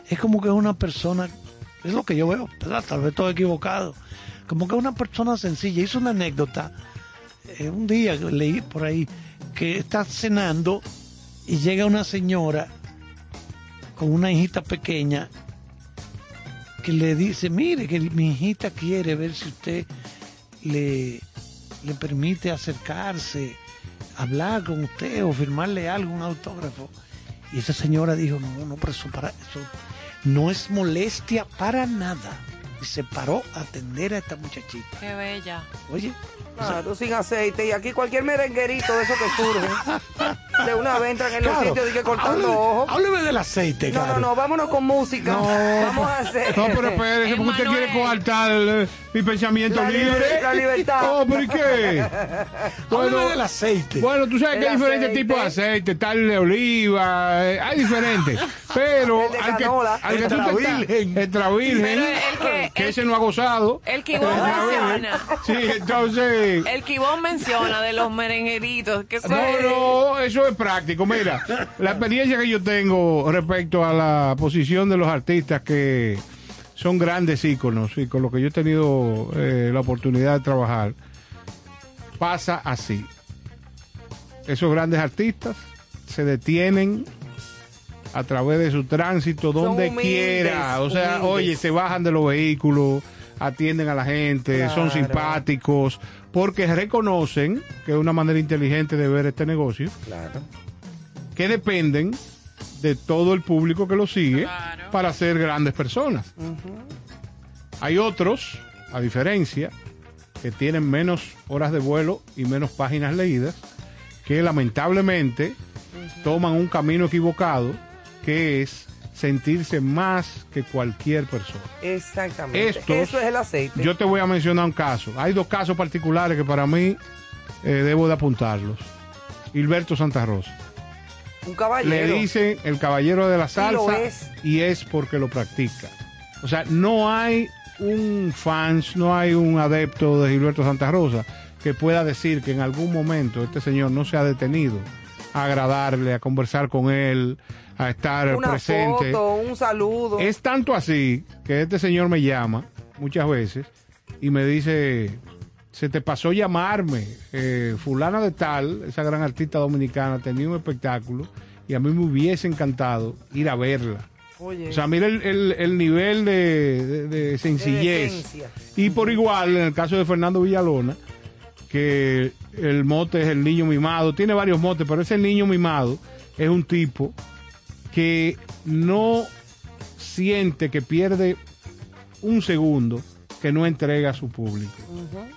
es como que es una persona, es lo que yo veo, ¿verdad? tal vez estoy equivocado, como que una persona sencilla. Hizo una anécdota, eh, un día leí por ahí, que está cenando y llega una señora con una hijita pequeña que le dice, mire, que mi hijita quiere ver si usted le, permite acercarse, hablar con usted o firmarle algo, un autógrafo. Y esa señora dijo, no, no, pero eso no es molestia para nada. Y se paró a atender a esta muchachita. Qué bella. Oye, Claro, sin aceite. Y aquí cualquier merenguerito de eso que surge, de una vez entran en los Caro, sitios de que cortando hábleme- ojos. Hábleme del aceite, No, no, no, vámonos con música. No. Vamos a hacer. No, pero espérese, porque usted quiere coartar mi pensamiento La libre. libre- la libertad. [LAUGHS] Oh, pero ¿y qué? [LAUGHS] Hábleme del aceite. Bueno, tú sabes El que hay diferentes aceite. tipos de aceite, el de oliva, eh, hay diferentes. Pero El de al que, canola. al que Extra virgen. extra virgen, Pero el que- ese no ha gozado. El que menciona. Sí, entonces. El vos menciona de los merengueritos. Que No, son- no, eso es práctico. Mira, la experiencia que yo tengo respecto a la posición de los artistas que son grandes íconos y con los que yo he tenido eh, la oportunidad de trabajar, pasa así. Esos grandes artistas se detienen a través de su tránsito donde humildes, quiera. O sea, humildes. oye, se bajan de los vehículos, atienden a la gente, son simpáticos, porque reconocen que es una manera inteligente de ver este negocio, Claro. que dependen de todo el público que lo sigue Claro. para ser grandes personas. Hay otros, a diferencia, que tienen menos horas de vuelo y menos páginas leídas, que lamentablemente toman un camino equivocado, que es sentirse más que cualquier persona. Exactamente. Estos- Eso es el aceite. Yo te voy a mencionar un caso. Hay dos casos particulares que para mí eh, debo de apuntarlos. Hilberto Santa Rosa. un Le caballero. dicen el caballero de la salsa es. y es porque lo practica. O sea, no hay un fans, no hay un adepto de Gilberto Santa Rosa que pueda decir que en algún momento este señor no se ha detenido a agradarle, a conversar con él, a estar una presente. foto, un saludo. Es tanto así que este señor me llama muchas veces y me dice, se te pasó llamarme, eh, fulana de tal, esa gran artista dominicana, tenía un espectáculo y a mí me hubiese encantado ir a verla. Oye, O sea, mira el, el- el nivel de, de- de sencillez. y por igual, en el caso de Fernando Villalona, que el mote es el niño mimado, tiene varios motes, pero ese niño mimado es un tipo que no siente que pierde un segundo que no entrega a su público.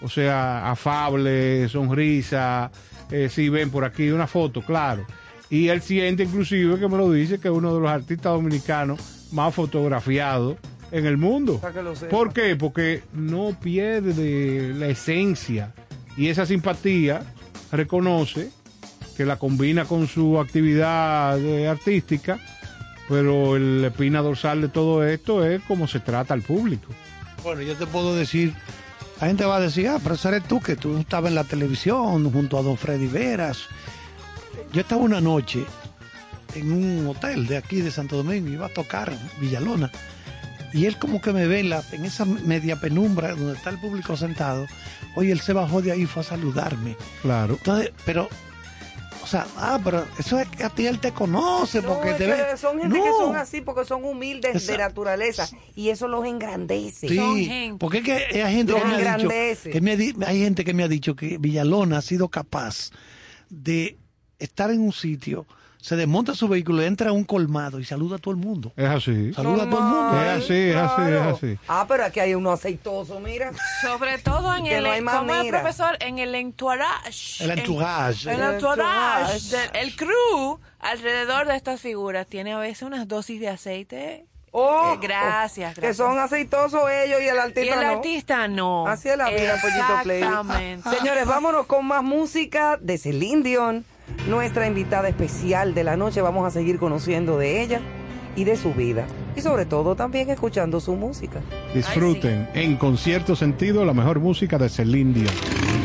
O sea, afable, sonrisa, eh, si ven por aquí una foto, claro. Y él siente inclusive que me lo dice que es uno de los artistas dominicanos más fotografiados en el mundo. ¿Por qué? Porque no pierde la esencia Y esa simpatía reconoce que la combina con su actividad eh, artística, pero el espina dorsal de todo esto es cómo se trata al público. Bueno, yo te puedo decir, la gente va a decir, ah, pero ese eres tú, que tú estabas en la televisión junto a don Freddy Veras. Yo estaba una noche en un hotel de aquí de Santo Domingo, iba a tocar Villalona, y él como que me ve en, la- en esa media penumbra donde está el público sentado, oye, él se bajó de ahí y fue a saludarme. Claro. Entonces, pero, o sea, ah, pero eso es que a ti él te conoce No, porque te ve. son gente que son así porque son humildes de naturaleza y eso los engrandece. Sí, Son gente. porque es que hay gente Los que me ha dicho, engrandece. que me ha di- hay gente que me ha dicho que Villalona ha sido capaz de estar en un sitio, se desmonta su vehículo, entra a un colmado y saluda a todo el mundo. Es así. Saluda a todo el mundo. Es así, es así, es así. Ah, pero aquí hay uno aceitoso, mira. Sobre todo en el, no hay como el profesor, en el entourage. El en- entourage. El El entourage. el crew alrededor de estas figuras tiene a veces unas dosis de aceite. Oh, Eh, gracias, Que gracias. son aceitosos ellos y el Y artista el no. artista no. Así es la vida, Pollito Play. Exactamente. Señores, vámonos con más música de Celine Dion, nuestra invitada especial de la noche. Vamos a seguir conociendo de ella y de su vida. Y sobre todo también escuchando su música. Disfruten en concierto sentido la mejor música de Celine Dion.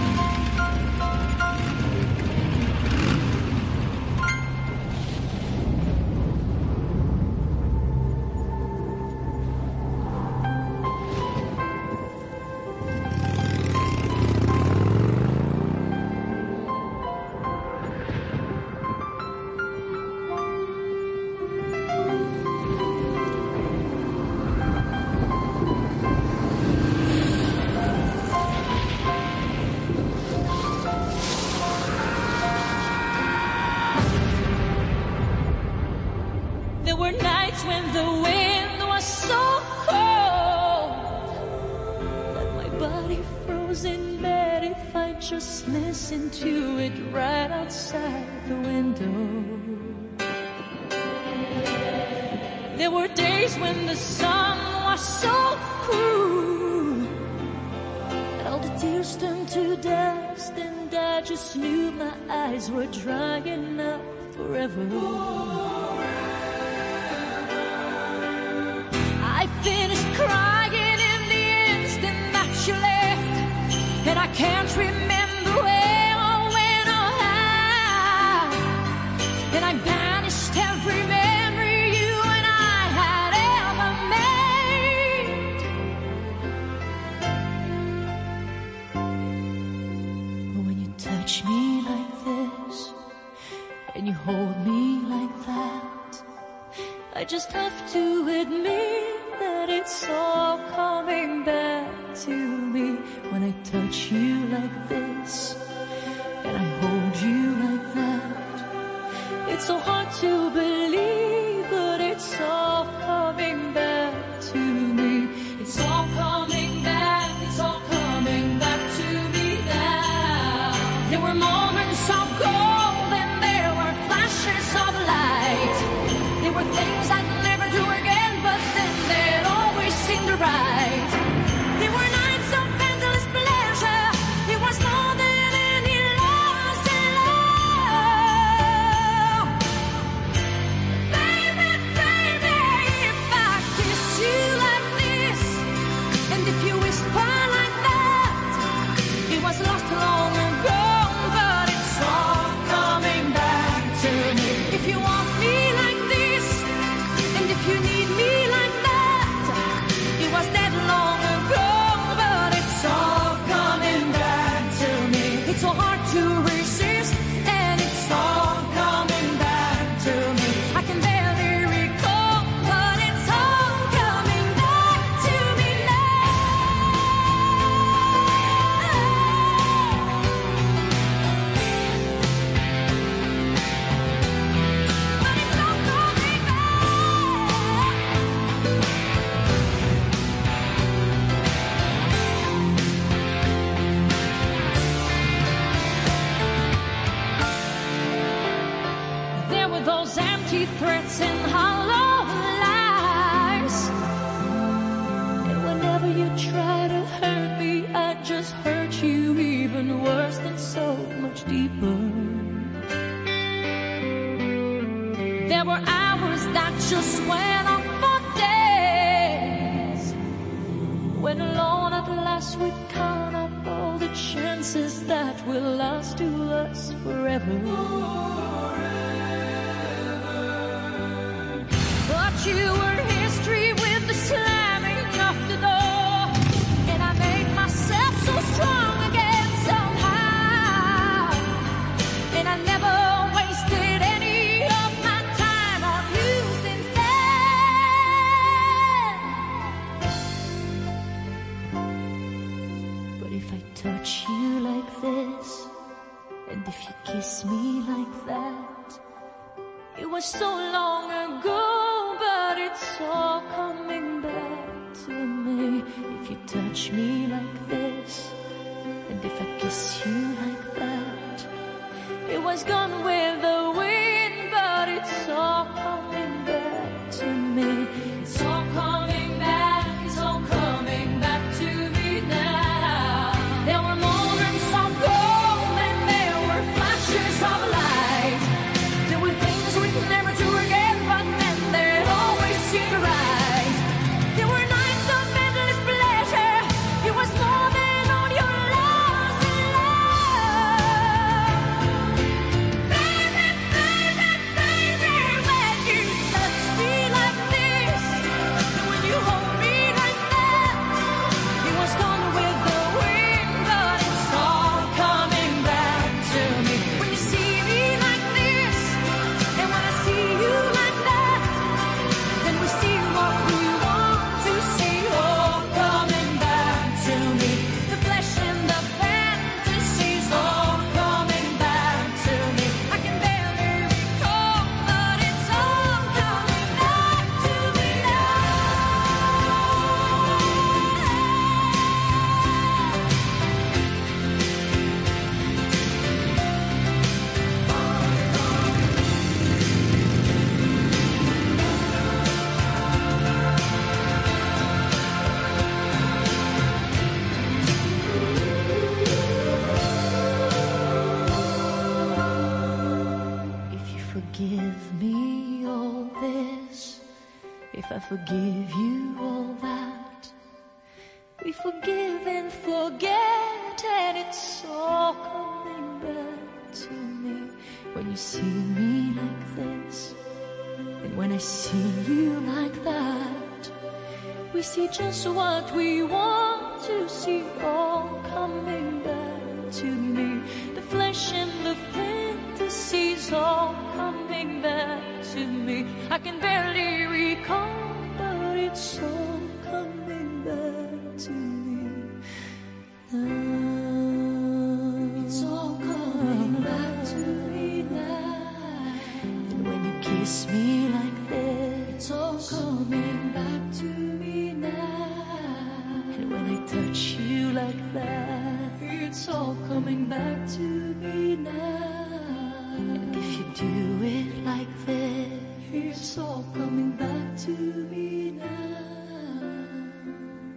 And when I touch you like that, it's all coming back to me now. And if you do it like this, it's all coming back to me now.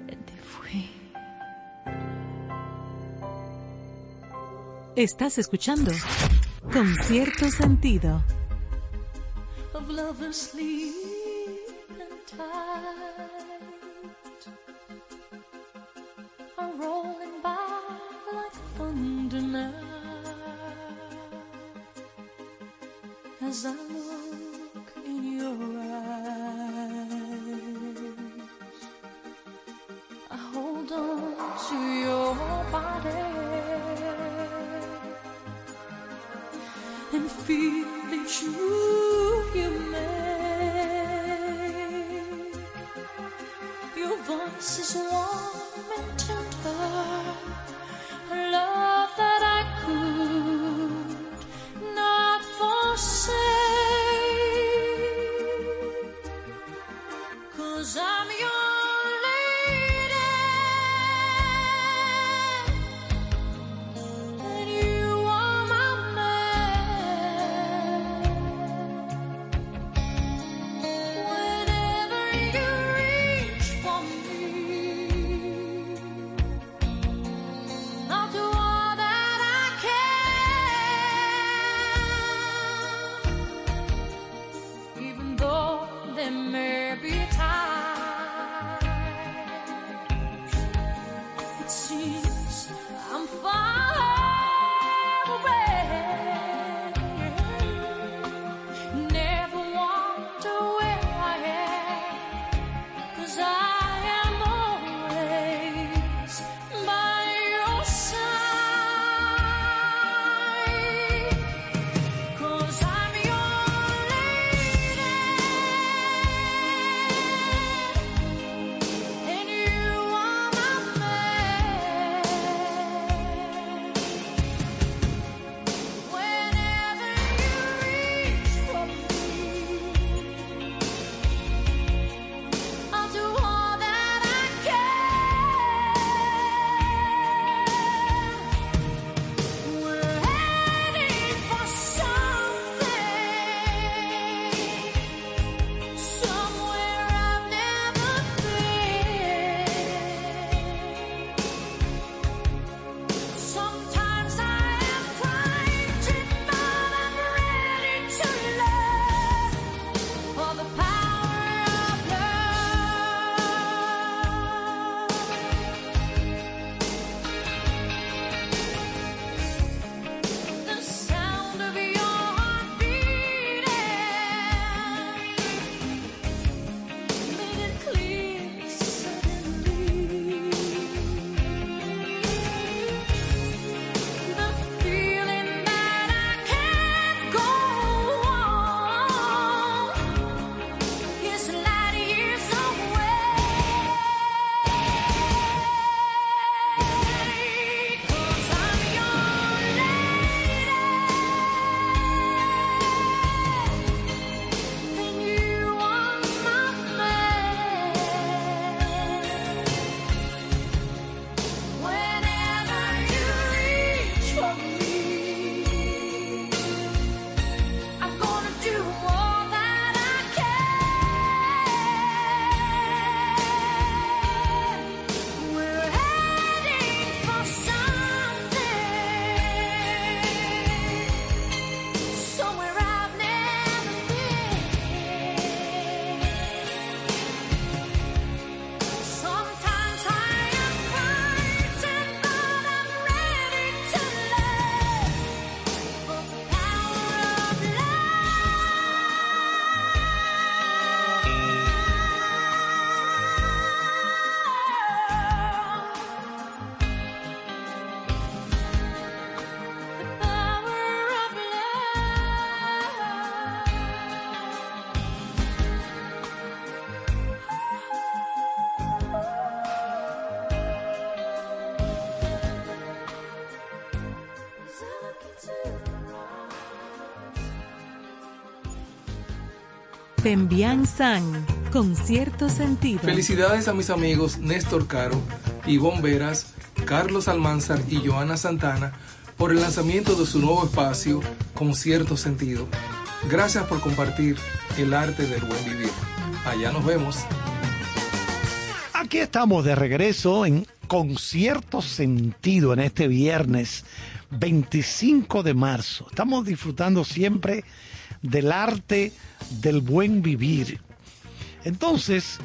And if we... Estás escuchando Con cierto sentido. Of Pembian San, con cierto sentido. Felicidades a mis amigos Néstor Caro, Ivonne Veras, Carlos Almanzar y Joana Santana por el lanzamiento de su nuevo espacio con cierto sentido. Gracias por compartir el arte del buen vivir. Allá nos vemos. Aquí estamos de regreso en con cierto sentido en este viernes 25 de marzo. Estamos disfrutando siempre del arte del buen vivir. Entonces,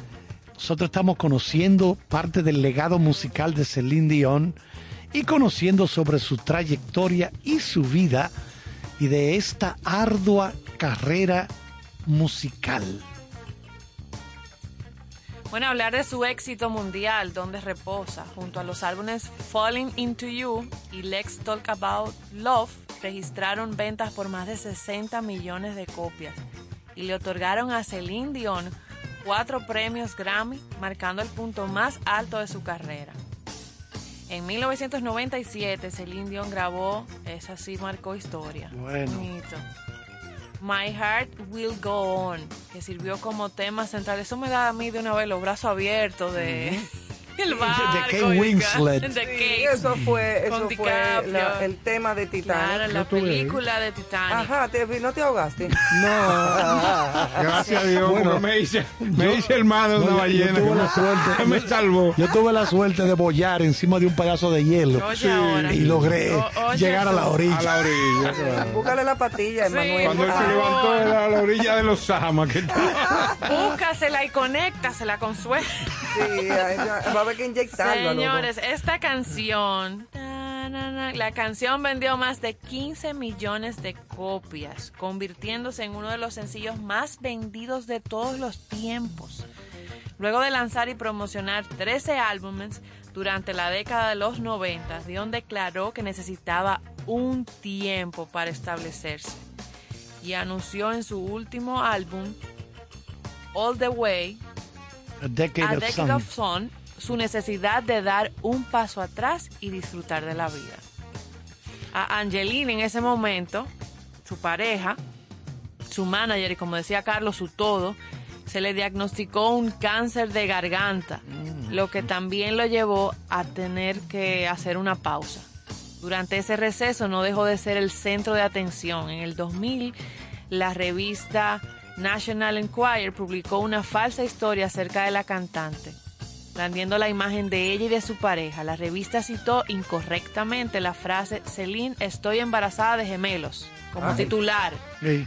nosotros estamos conociendo parte del legado musical de Celine Dion y conociendo sobre su trayectoria y su vida y de esta ardua carrera musical. Bueno, hablar de su éxito mundial, donde reposa, junto a los álbumes Falling Into You y Let's Talk About Love, registraron ventas por más de 60 millones de copias y le otorgaron a Celine Dion cuatro premios Grammy, marcando el punto más alto de su carrera. En 1997, Celine Dion grabó, esa sí marcó historia. Bueno. Bonito. My Heart Will Go On, que sirvió como tema central. Eso me da a mí de una vez los brazos abiertos de... el [LAUGHS] barco. de Kate Winslet. de Sí, eso fue, eso fue la- el tema de Titanic. Claro, la Yo película de Titanic. Ajá, te, vi- ¿no te ahogaste? [LAUGHS] Gracias a Dios, Bueno, me hice, me hice hermano de no, una yo- yo ballena tuve la [LAUGHS] me- suerte- me salvó. Yo tuve la suerte de bollar encima de un pedazo de hielo Oye, ahora. y logré O- oye, llegar a la orilla. A la orilla, claro. Búscale la patilla, Sí, Emanuel. Cuando él se levantó era a la orilla de los estaba. Búscasela y conéctasela con suerte. Sí, va a haber que inyectarlo. Señores, esta canción, la canción vendió más de 15 millones de copias, convirtiéndose en uno de los sencillos más vendidos de todos los tiempos. Luego de lanzar y promocionar 13 álbumes durante la década de los 90, Dion declaró que necesitaba un tiempo para establecerse y anunció en su último álbum, All the Way, A Decade a of Sun, su necesidad de dar un paso atrás y disfrutar de la vida. A Angelina en ese momento, su pareja, su manager y como decía Carlos, su todo, se le diagnosticó un cáncer de garganta, lo que también lo llevó a tener que hacer una pausa. Durante ese receso no dejó de ser el centro de atención. En el 2000, la revista National Enquirer publicó una falsa historia acerca de la cantante, blandiendo la imagen de ella y de su pareja. La revista citó incorrectamente la frase Celine, estoy embarazada de gemelos, como Ay. titular. Sí.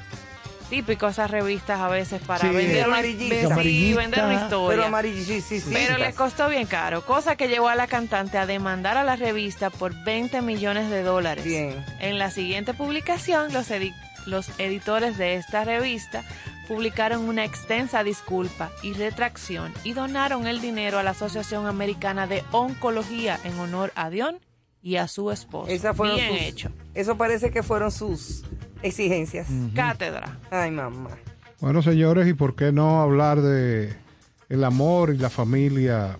Típico esas revistas a veces para Sí, vender, una, sí, Amarillista. vender una historia. Pero. Pero les costó bien caro, cosa que llevó a la cantante a demandar a la revista por 20 millones de dólares. Bien. En la siguiente publicación, los editores de esta revista publicaron una extensa disculpa y retracción y donaron el dinero a la Asociación Americana de Oncología en honor a Dion y a su esposo. Esas fueron bien sus- hecho. Eso parece que fueron sus exigencias. Cátedra. Ay, mamá. Bueno, señores, ¿y por qué no hablar de el amor y la familia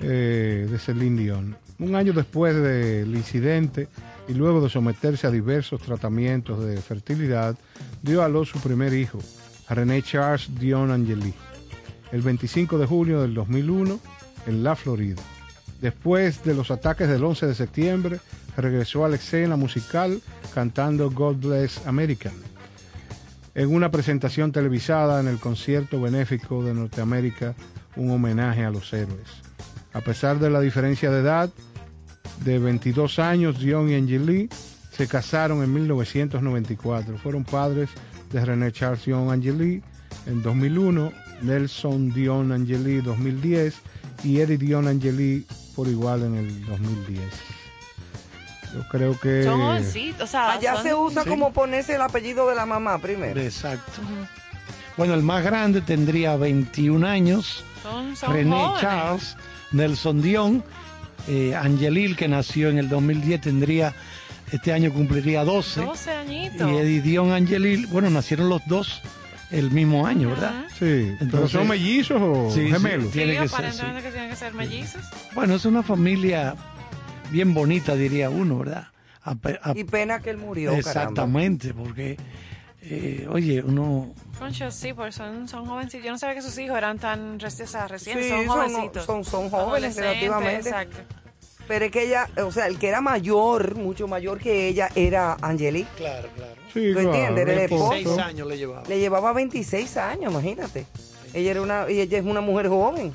eh, de Celine Dion? Un año después del incidente y luego de someterse a diversos tratamientos de fertilidad, dio a luz su primer hijo, a René Charles Dion Angeli, el 25 de junio del 2001 en la Florida. Después de los ataques del 11 de septiembre, regresó a la escena musical cantando God Bless America en una presentación televisada en el concierto benéfico de Norteamérica, un homenaje a los héroes. A pesar de la diferencia de edad de 22 años, Dion y Angeli se casaron en 1994. Fueron padres de René Charles Dion Angeli en 2001, Nelson Dion Angeli 2010 y Eddie Dion Angeli por igual en el 2010. Yo creo que... Son jovencitos, o sea, Allá son- se usa Sí. como ponerse el apellido de la mamá primero. Exacto. Bueno, el más grande tendría 21 años. son, son René jóvenes. Charles, Nelson Dion, eh, Angelil, que nació en el 2010, tendría, este año cumpliría 12. 12 añitos. Y Eddie Dion Angelil, bueno, nacieron los dos el mismo año, ¿verdad? Sí, pero Entonces- son mellizos o Sí, gemelos. Sí, Tiene que ser, aparentemente que tienen que ser mellizos. Bueno, es una familia bien bonita, diría uno, ¿verdad? A pe- a- Y pena que él murió, caramba. exactamente, porque, eh, oye, uno... Concho, sí, porque son, son jovencitos. Yo no sabía que sus hijos eran tan reci- o sea, recién, Sí, son son- jovencitos. son- son jóvenes relativamente. Exacto. Pero es que ella, o sea, el que era mayor, mucho mayor que ella, era Angelique. Claro, claro. Sí, ¿Tú entiendes? El esposo. Seis años le llevaba. Le llevaba 26 años, imagínate. Ella era una, y ella es una mujer joven.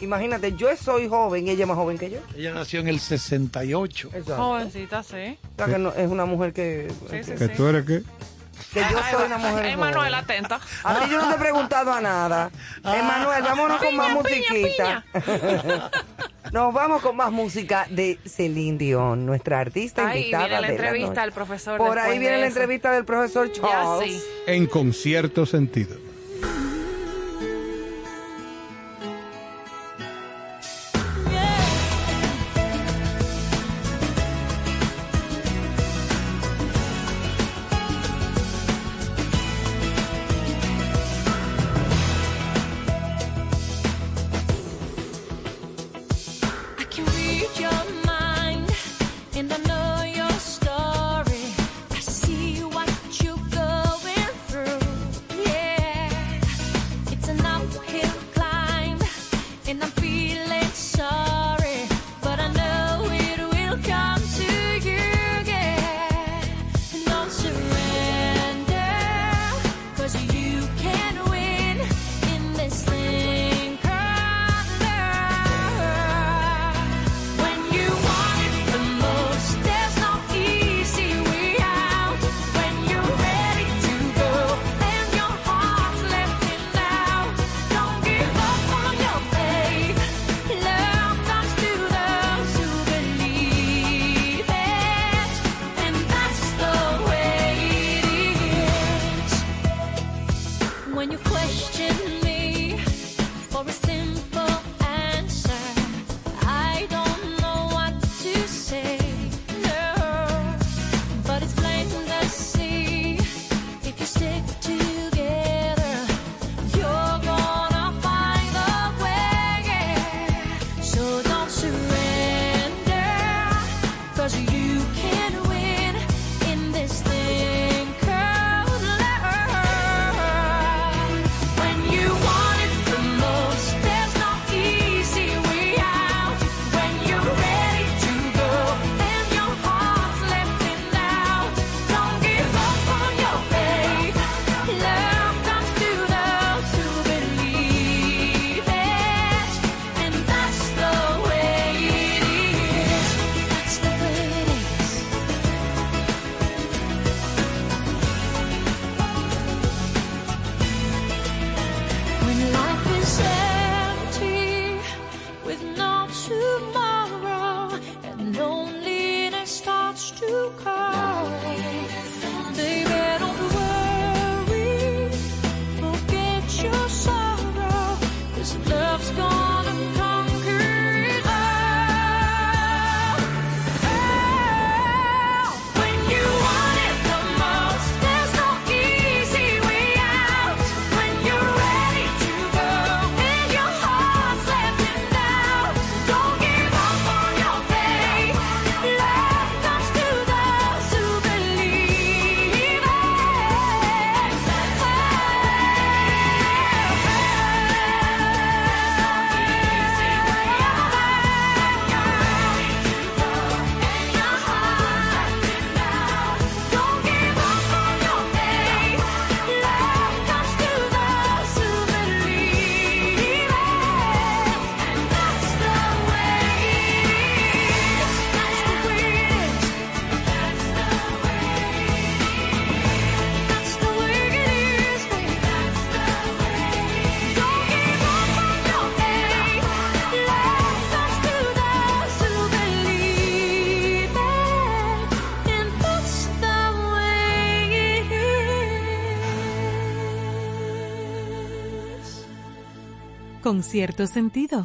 Imagínate, yo soy joven y ella es más joven que yo. Ella nació en el 68. Exacto. Jovencita, sí. O sea, que no- es una mujer que, Sí, sí, ¿Que sí. tú eres qué? Que yo soy una mujer. Emanuel, atenta. A ti yo no te he preguntado a nada. Emanuel, vámonos con más musiquita. [LAUGHS] Nos vamos con más música de Celine Dion, nuestra artista Ahí invitada viene la de entrevista noche. al profesor. Por ahí viene la eso. entrevista del profesor Ya Charles. sí. En concierto sentido. con cierto sentido.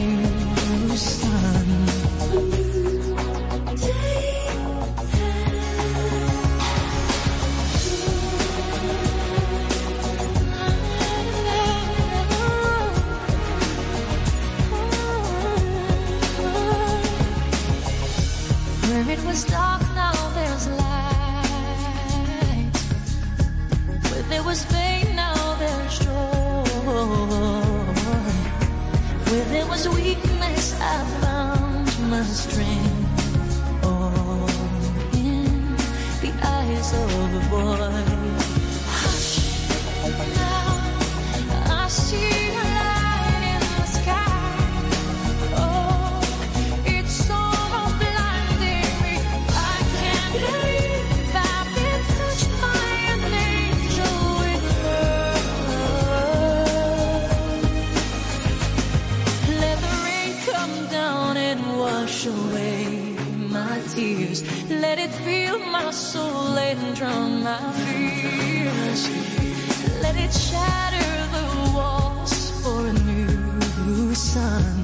was dark, now there's light. Where there was pain, now there's joy. Where there was weakness, I found my strength. Oh, in the eyes of a boy. drown my fears. Let it shatter the walls for a new sun.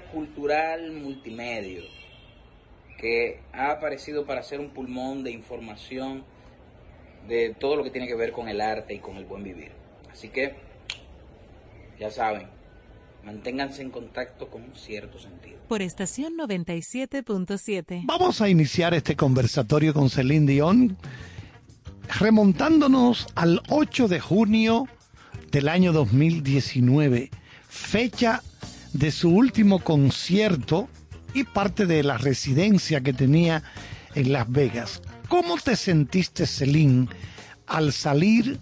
cultural multimedia que ha aparecido para ser un pulmón de información de todo lo que tiene que ver con el arte y con el buen vivir. Así que, ya saben, manténganse en contacto con cierto sentido. Por estación 97.7. Vamos a iniciar este conversatorio con Celine Dion remontándonos al 8 de junio del año 2019, fecha de su último concierto y parte de la residencia que tenía en Las Vegas. ¿Cómo te sentiste, Celine, al salir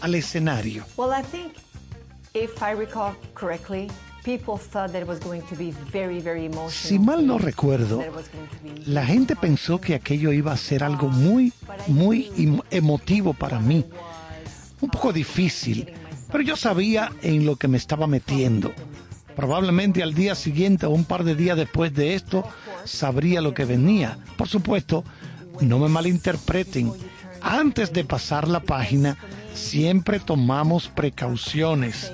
al escenario? Well, I think if I recall correctly, people thought that it was going to be very, very emotional. Si mal no recuerdo, la gente pensó que aquello iba a ser algo muy, muy em, emotivo para mí. Un poco difícil, pero yo sabía en lo que me estaba metiendo Probablemente al día siguiente o un par de días después de esto sabría lo que venía. Por supuesto, no me malinterpreten. Antes de pasar la página, siempre tomamos precauciones.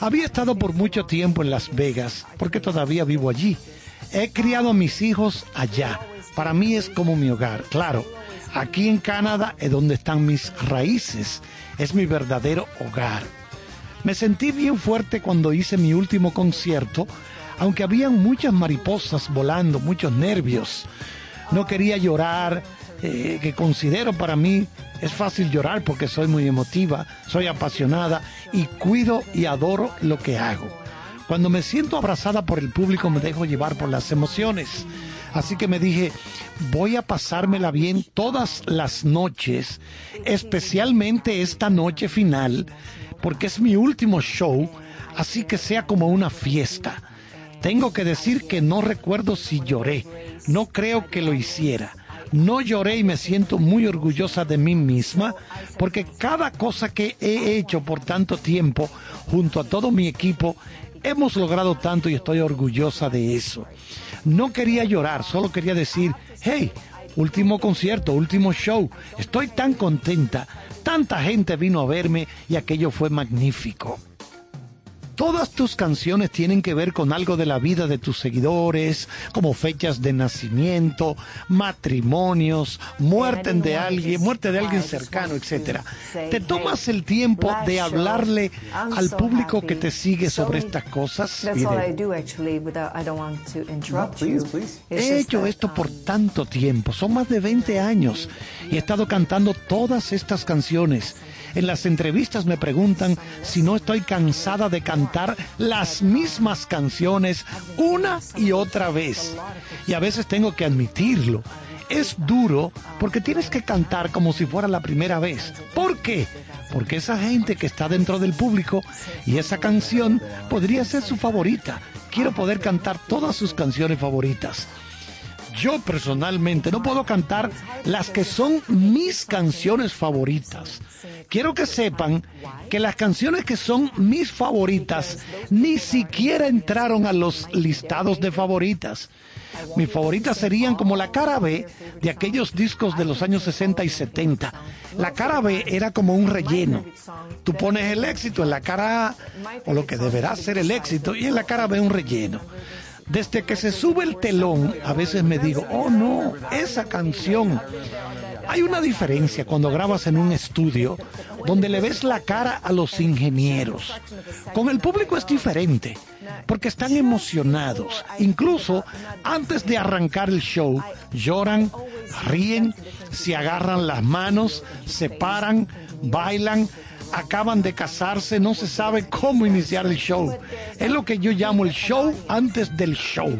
Había estado por mucho tiempo en Las Vegas, porque todavía vivo allí. He criado a mis hijos allá. Para mí es como mi hogar. Claro, aquí en Canadá es donde están mis raíces. Es mi verdadero hogar. Me sentí bien fuerte cuando hice mi último concierto, aunque habían muchas mariposas volando, muchos nervios. No quería llorar, eh, que considero para mí es fácil llorar porque soy muy emotiva, soy apasionada y cuido y adoro lo que hago. Cuando me siento abrazada por el público me dejo llevar por las emociones. Así que me dije, voy a pasármela bien todas las noches, especialmente esta noche final, porque es mi último show, así que sea como una fiesta. Tengo que decir que no recuerdo si lloré, no creo que lo hiciera. No lloré y me siento muy orgullosa de mí misma porque cada cosa que he hecho por tanto tiempo junto a todo mi equipo hemos logrado tanto y estoy orgullosa de eso. No quería llorar, solo quería decir, hey, último concierto, último show, estoy tan contenta, tanta gente vino a verme y aquello fue magnífico. Todas tus canciones tienen que ver con algo de la vida de tus seguidores, como fechas de nacimiento, matrimonios, muerte de alguien, muerte de alguien cercano, etcétera. ¿Te tomas el tiempo de hablarle al público que te sigue sobre estas cosas? That's all Mire, I do actually. Without, I don't want to interrupt you. It's He hecho esto por um, tanto tiempo, son más de 20 años y he estado cantando todas estas canciones. En las entrevistas me preguntan si no estoy cansada de cantar las mismas canciones una y otra vez. Y a veces tengo que admitirlo. Es duro porque tienes que cantar como si fuera la primera vez. ¿Por qué? Porque esa gente que está dentro del público y esa canción podría ser su favorita. Quiero poder cantar todas sus canciones favoritas. Yo personalmente no puedo cantar las que son mis canciones favoritas. Quiero que sepan que las canciones que son mis favoritas ni siquiera entraron a los listados de favoritas. Mis favoritas serían como la cara B de aquellos discos de los años 60 y 70. La cara B era como un relleno. Tú pones el éxito en la cara A, o lo que deberá ser el éxito, y en la cara B un relleno. Desde que se sube el telón, a veces me digo, oh no, esa canción. Hay una diferencia cuando grabas en un estudio donde le ves la cara a los ingenieros. Con el público es diferente, porque están emocionados. Incluso antes de arrancar el show, lloran, ríen, se agarran las manos, se paran, bailan, acaban de casarse, no se sabe cómo iniciar el show. Es lo que yo llamo el show antes del show.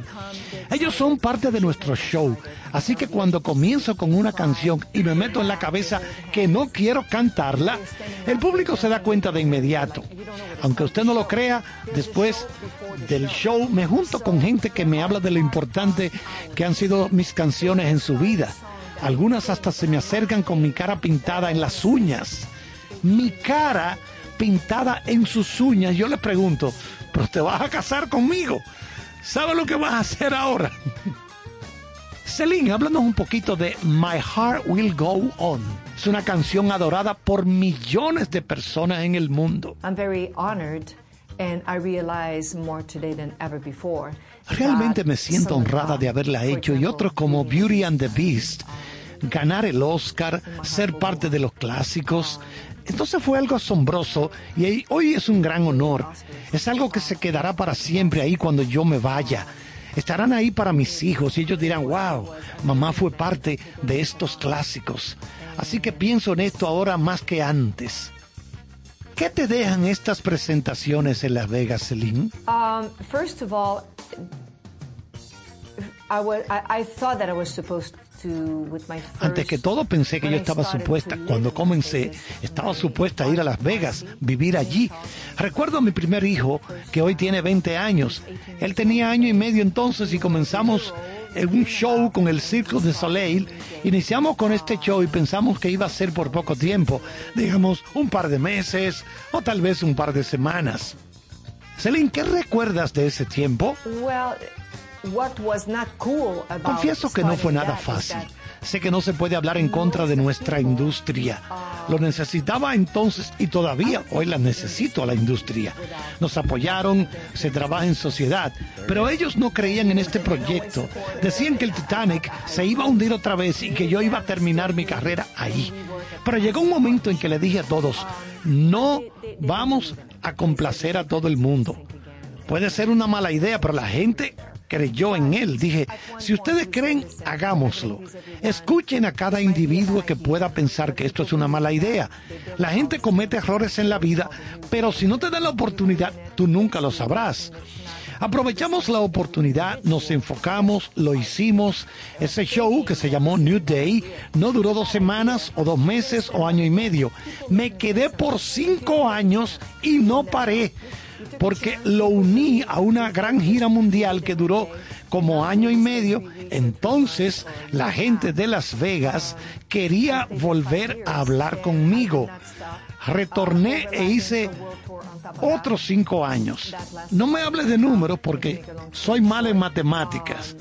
Ellos son parte de nuestro show. Así que cuando comienzo con una canción y me meto en la cabeza que no quiero cantarla, el público se da cuenta de inmediato. Aunque usted no lo crea, después del show me junto con gente que me habla de lo importante que han sido mis canciones en su vida. Algunas hasta se me acercan con mi cara pintada en las uñas. Mi cara pintada en sus uñas. Yo le pregunto, ¿pero te vas a casar conmigo? ¿Sabes lo que vas a hacer ahora? [LAUGHS] Celine, háblanos un poquito de My Heart Will Go On. Es una canción adorada por millones de personas en el mundo. I'm very honored, and I realize more today than ever before. Realmente me siento honrada de haberla hecho y otros como Beauty and the Beast, ganar el Oscar, ser parte de los clásicos. Entonces fue algo asombroso y hoy es un gran honor. Es algo que se quedará para siempre ahí cuando yo me vaya. Estarán ahí para mis hijos y ellos dirán, wow, mamá fue parte de estos clásicos. Así que pienso en esto ahora más que antes. ¿Qué te dejan estas presentaciones en Las Vegas, Celine? Um, first of all, I was, I, I thought that I was supposed Antes que todo pensé que yo estaba supuesta, cuando comencé, estaba supuesta a ir a Las Vegas, vivir allí. Recuerdo a mi primer hijo, que hoy tiene 20 años. Él tenía año y medio entonces y comenzamos en un show con el Circo de Soleil. Iniciamos con este show y pensamos que iba a ser por poco tiempo, digamos un par de meses o tal vez un par de semanas. Celine, ¿qué recuerdas de ese tiempo? well, what was not cool about Confieso que no fue nada fácil. Sé que no se puede hablar en contra de nuestra industria. Lo necesitaba entonces y todavía hoy la necesito a la industria. Nos apoyaron, se trabaja en sociedad, pero ellos no creían en este proyecto. Decían que el Titanic se iba a hundir otra vez y que yo iba a terminar mi carrera ahí. Pero llegó un momento en que le dije a todos, no vamos a complacer a todo el mundo. Puede ser una mala idea, pero la gente creyó en él. Dije, si ustedes creen, hagámoslo. Escuchen a cada individuo que pueda pensar que esto es una mala idea. La gente comete errores en la vida, pero si no te dan la oportunidad, tú nunca lo sabrás. Aprovechamos la oportunidad, nos enfocamos, lo hicimos. Ese show que se llamó New Day no duró dos semanas o dos meses o año y medio. Me quedé por cinco años y no paré porque lo uní a una gran gira mundial que duró como año y medio. Entonces la gente de Las Vegas quería volver a hablar conmigo. Retorné e hice otros cinco años. No me hables de números porque soy mal en matemáticas.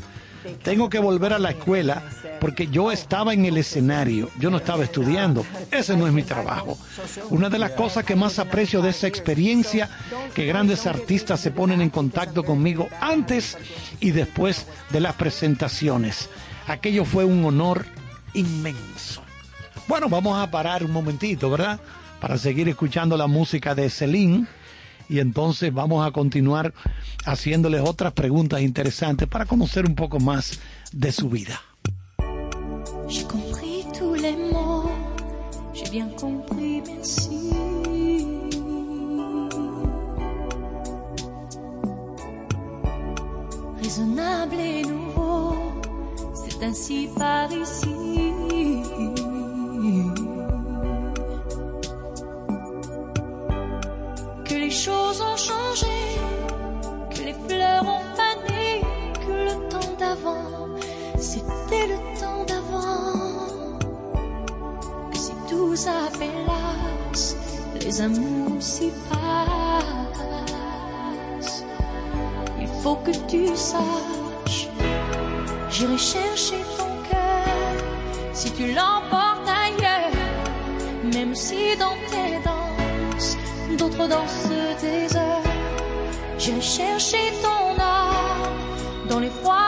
Tengo que volver a la escuela porque yo estaba en el escenario, yo no estaba estudiando. Ese no es mi trabajo. Una de las cosas que más aprecio de esa experiencia, que grandes artistas se ponen en contacto conmigo antes y después de las presentaciones. Aquello fue un honor inmenso. Bueno, vamos a parar un momentito, ¿verdad? Para seguir escuchando la música de Celine y entonces vamos a continuar haciéndoles otras preguntas interesantes para conocer un poco más de su vida. J'ai compris tous les mots, j'ai bien compris, merci. Raisonnable et nouveau, c'est ainsi par ici. Les choses ont changé, que les fleurs ont fané, que le temps d'avant, c'était le temps d'avant. Que si tout s'appelasse, les amours s'y passent. Il faut que tu saches, j'irai chercher ton cœur si tu l'emportes ailleurs, même si dans tes danses, d'autres dans ce désert. J'ai cherché ton âme dans les froids.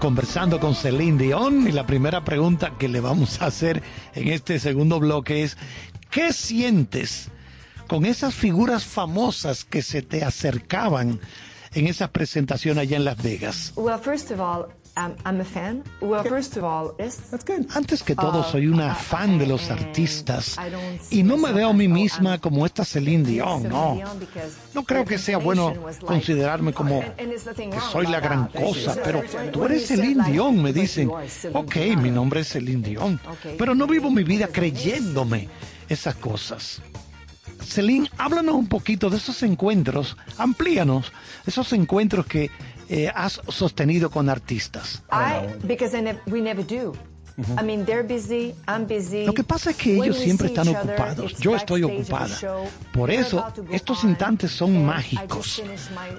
Conversando con Celine Dion y la primera pregunta que le vamos a hacer en este segundo bloque es, ¿qué sientes con esas figuras famosas que se te acercaban en esas presentaciones allá en Las Vegas? Well, first of all, um, I'm a fan. Well, first of all, it's, Antes que todo, Uh, soy una fan de los artistas y no me veo a mí misma como esta Celine Dion, no. No creo que sea bueno considerarme como que soy la gran cosa, pero tú eres Celine Dion, me dicen. Ok, mi nombre es Celine Dion, pero no vivo mi vida creyéndome esas cosas. Celine, háblanos un poquito de esos encuentros, amplíanos esos encuentros que eh, has sostenido con artistas. I because I do. I mean, they're busy, I'm busy. Lo que pasa es que ellos siempre están ocupados. Yo estoy ocupada. Por eso, estos instantes son mágicos.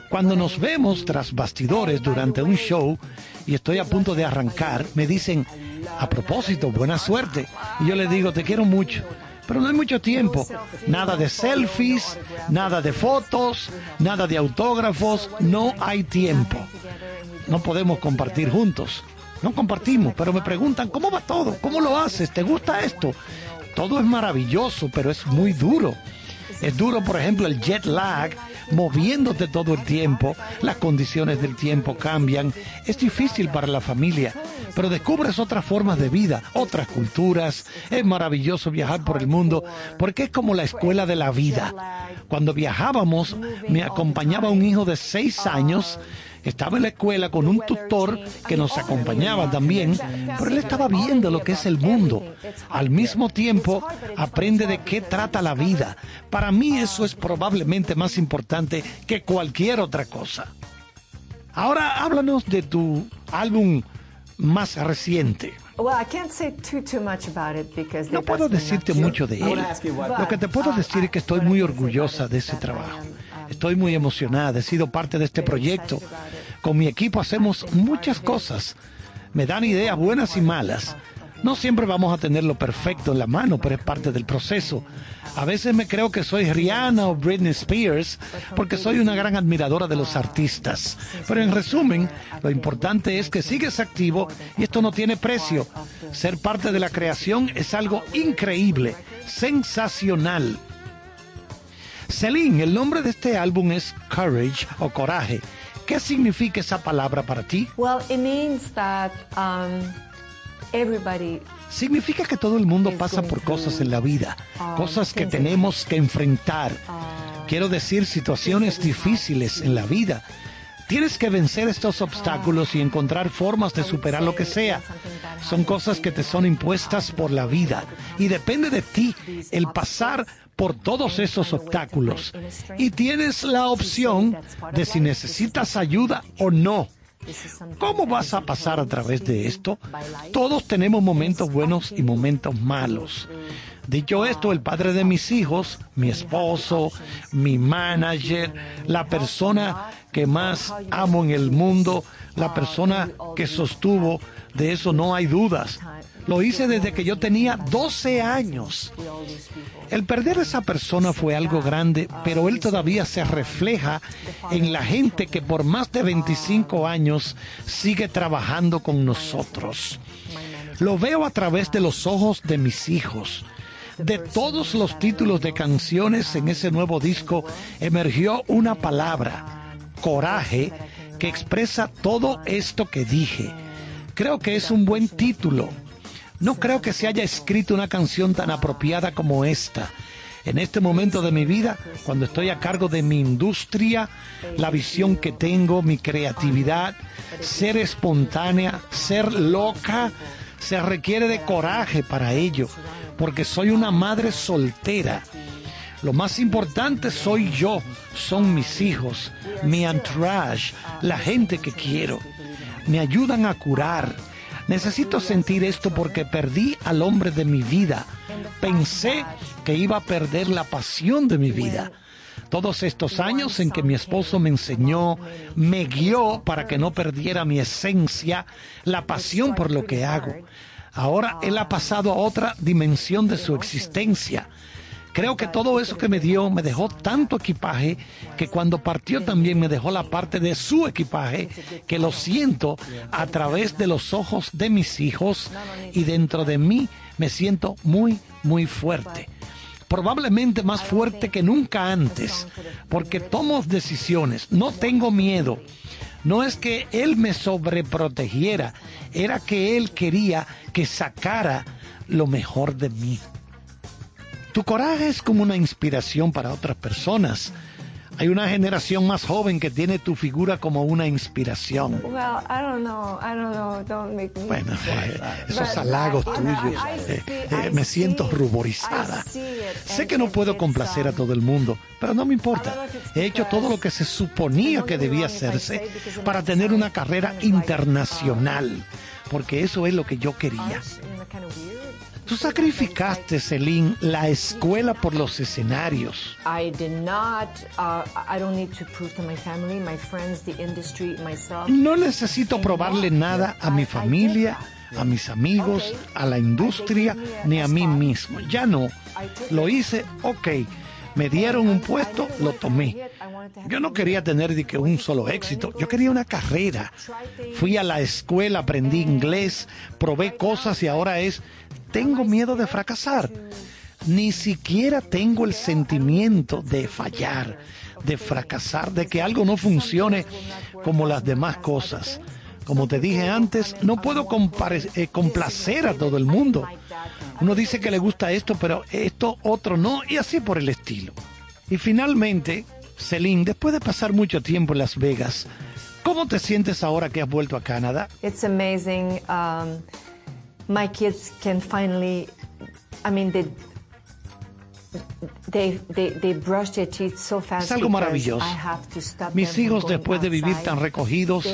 Cuando nos vemos tras bastidores durante un show y estoy a punto de arrancar, me dicen, a propósito, buena suerte. Y yo les digo, te quiero mucho. Pero no hay mucho tiempo. Nada de selfies, nada de fotos, nada de autógrafos. No hay tiempo. No podemos compartir juntos. No compartimos, pero me preguntan, ¿cómo va todo? ¿Cómo lo haces? ¿Te gusta esto? Todo es maravilloso, pero es muy duro. Es duro, por ejemplo, el jet lag, moviéndote todo el tiempo, las condiciones del tiempo cambian, es difícil para la familia, pero descubres otras formas de vida, otras culturas, es maravilloso viajar por el mundo, porque es como la escuela de la vida. Cuando viajábamos, me acompañaba un hijo de seis años, estaba en la escuela con un tutor que nos acompañaba también, pero él estaba viendo lo que es el mundo. Al mismo tiempo, aprende de qué trata la vida. Para mí eso es probablemente más importante que cualquier otra cosa. Ahora háblanos de tu álbum más reciente. Well, I can't say too too much about it because No puedo decirte mucho de él. Lo que te puedo decir es que estoy muy orgullosa de ese trabajo. Estoy muy emocionada, he sido parte de este proyecto. Con mi equipo hacemos muchas cosas. Me dan ideas buenas y malas. No siempre vamos a tener lo perfecto en la mano, pero es parte del proceso. A veces me creo que soy Rihanna o Britney Spears porque soy una gran admiradora de los artistas. Pero en resumen, lo importante es que sigues activo y esto no tiene precio. Ser parte de la creación es algo increíble, sensacional. Celine, el nombre de este álbum es Courage o Coraje. ¿Qué significa esa palabra para ti? Well, it means that um, everybody Significa que todo el mundo pasa por cosas en la vida, cosas que tenemos que enfrentar. Quiero decir, situaciones difíciles en la vida. Tienes que vencer estos obstáculos y encontrar formas de superar lo que sea. Son cosas que te son impuestas por la vida y depende de ti el pasar por todos esos obstáculos. Y tienes la opción de si necesitas ayuda o no. ¿Cómo vas a pasar a través de esto? Todos tenemos momentos buenos y momentos malos. Dicho esto, el padre de mis hijos, mi esposo, mi manager, la persona que más amo en el mundo, la persona que sostuvo, de eso no hay dudas. Lo hice desde que yo tenía 12 años. El perder a esa persona fue algo grande, pero él todavía se refleja en la gente que por más de 25 años sigue trabajando con nosotros. Lo veo a través de los ojos de mis hijos. De todos los títulos de canciones en ese nuevo disco emergió una palabra, coraje, que expresa todo esto que dije. Creo que es un buen título. No creo que se haya escrito una canción tan apropiada como esta. En este momento de mi vida, cuando estoy a cargo de mi industria, la visión que tengo, mi creatividad, ser espontánea, ser loca, se requiere de coraje para ello, porque soy una madre soltera. Lo más importante soy yo, son mis hijos, mi entourage, la gente que quiero. Me ayudan a curar. Necesito sentir esto porque perdí al hombre de mi vida. Pensé que iba a perder la pasión de mi vida. Todos estos años en que mi esposo me enseñó, me guió para que no perdiera mi esencia, la pasión por lo que hago. Ahora él ha pasado a otra dimensión de su existencia. Creo que todo eso que me dio me dejó tanto equipaje que cuando partió también me dejó la parte de su equipaje que lo siento a través de los ojos de mis hijos y dentro de mí me siento muy, muy fuerte. Probablemente más fuerte que nunca antes, porque tomo decisiones, no tengo miedo. No es que él me sobreprotegiera, era que él quería que sacara lo mejor de mí. Tu coraje es como una inspiración para otras personas. Hay una generación más joven que tiene tu figura como una inspiración. Well, I don't know. I don't know. Don't make me. Bueno, eh, esos But halagos I- tuyos, I eh, see- eh, me siento ruborizada. Sé que no puedo complacer a um, todo el mundo, pero no me importa. He hecho todo lo que se suponía que debía hacerse para tener una carrera internacional, porque eso es lo que yo quería. Tú sacrificaste, Celine, la escuela por los escenarios. I did not. Uh, I don't need to prove to my family, my friends, the industry, myself. No necesito probarle nada a mi familia, a mis amigos, a la industria, ni a mí mismo. Ya no. Lo hice, ok. Me dieron un puesto, lo tomé. Yo no quería tener de que un solo éxito, yo quería una carrera. Fui a la escuela, aprendí inglés, probé cosas y ahora es, tengo miedo de fracasar. Ni siquiera tengo el sentimiento de fallar, de fracasar, de que algo no funcione como las demás cosas. Como te dije antes, no puedo compare- eh, complacer a todo el mundo. Uno dice que le gusta esto, pero esto otro no, y así por el estilo. Y finalmente, Celine, después de pasar mucho tiempo en Las Vegas, ¿cómo te sientes ahora que has vuelto a Canadá? It's amazing. Um, my kids can finally. I mean, they. They, they, they brush their teeth so fast Es algo maravilloso. I have to stop Mis hijos, después de vivir tan recogidos,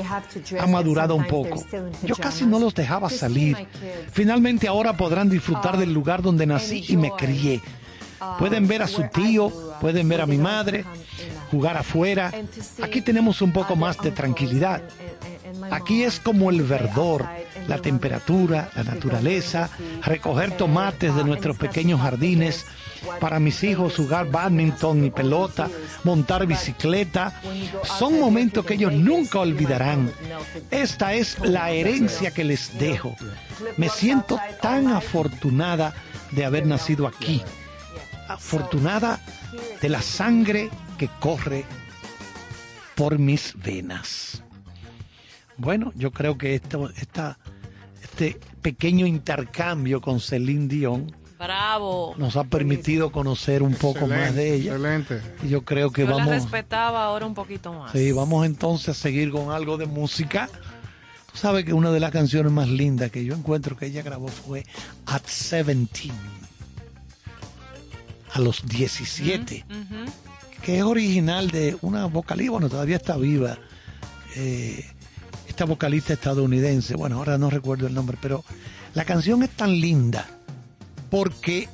han madurado un poco. Yo casi no los dejaba salir. Finalmente ahora podrán disfrutar del lugar donde nací y me crié. uh, Pueden ver a su tío, pueden ver a mi madre, jugar afuera. Aquí tenemos un poco más de tranquilidad. Aquí es como el verdor, la temperatura, la naturaleza, recoger tomates de nuestros pequeños jardines, para mis hijos jugar badminton y pelota, montar bicicleta. Son momentos que ellos nunca olvidarán. Esta es la herencia que les dejo. Me siento tan afortunada de haber nacido aquí. Afortunada de la sangre que corre por mis venas. Bueno, yo creo que esto, esta, este pequeño intercambio con Celine Dion Bravo. nos ha permitido conocer un poco más de ella. Excelente. Y yo creo que Yo la vamos, respetaba ahora un poquito más. sí, vamos entonces a seguir con algo de música. Tú sabes que una de las canciones más lindas que yo encuentro que ella grabó fue At 17. A los 17. Ujú. que es original de una vocalista, bueno, todavía está viva, eh, esta vocalista estadounidense, bueno, ahora no recuerdo el nombre, pero la canción es tan linda porque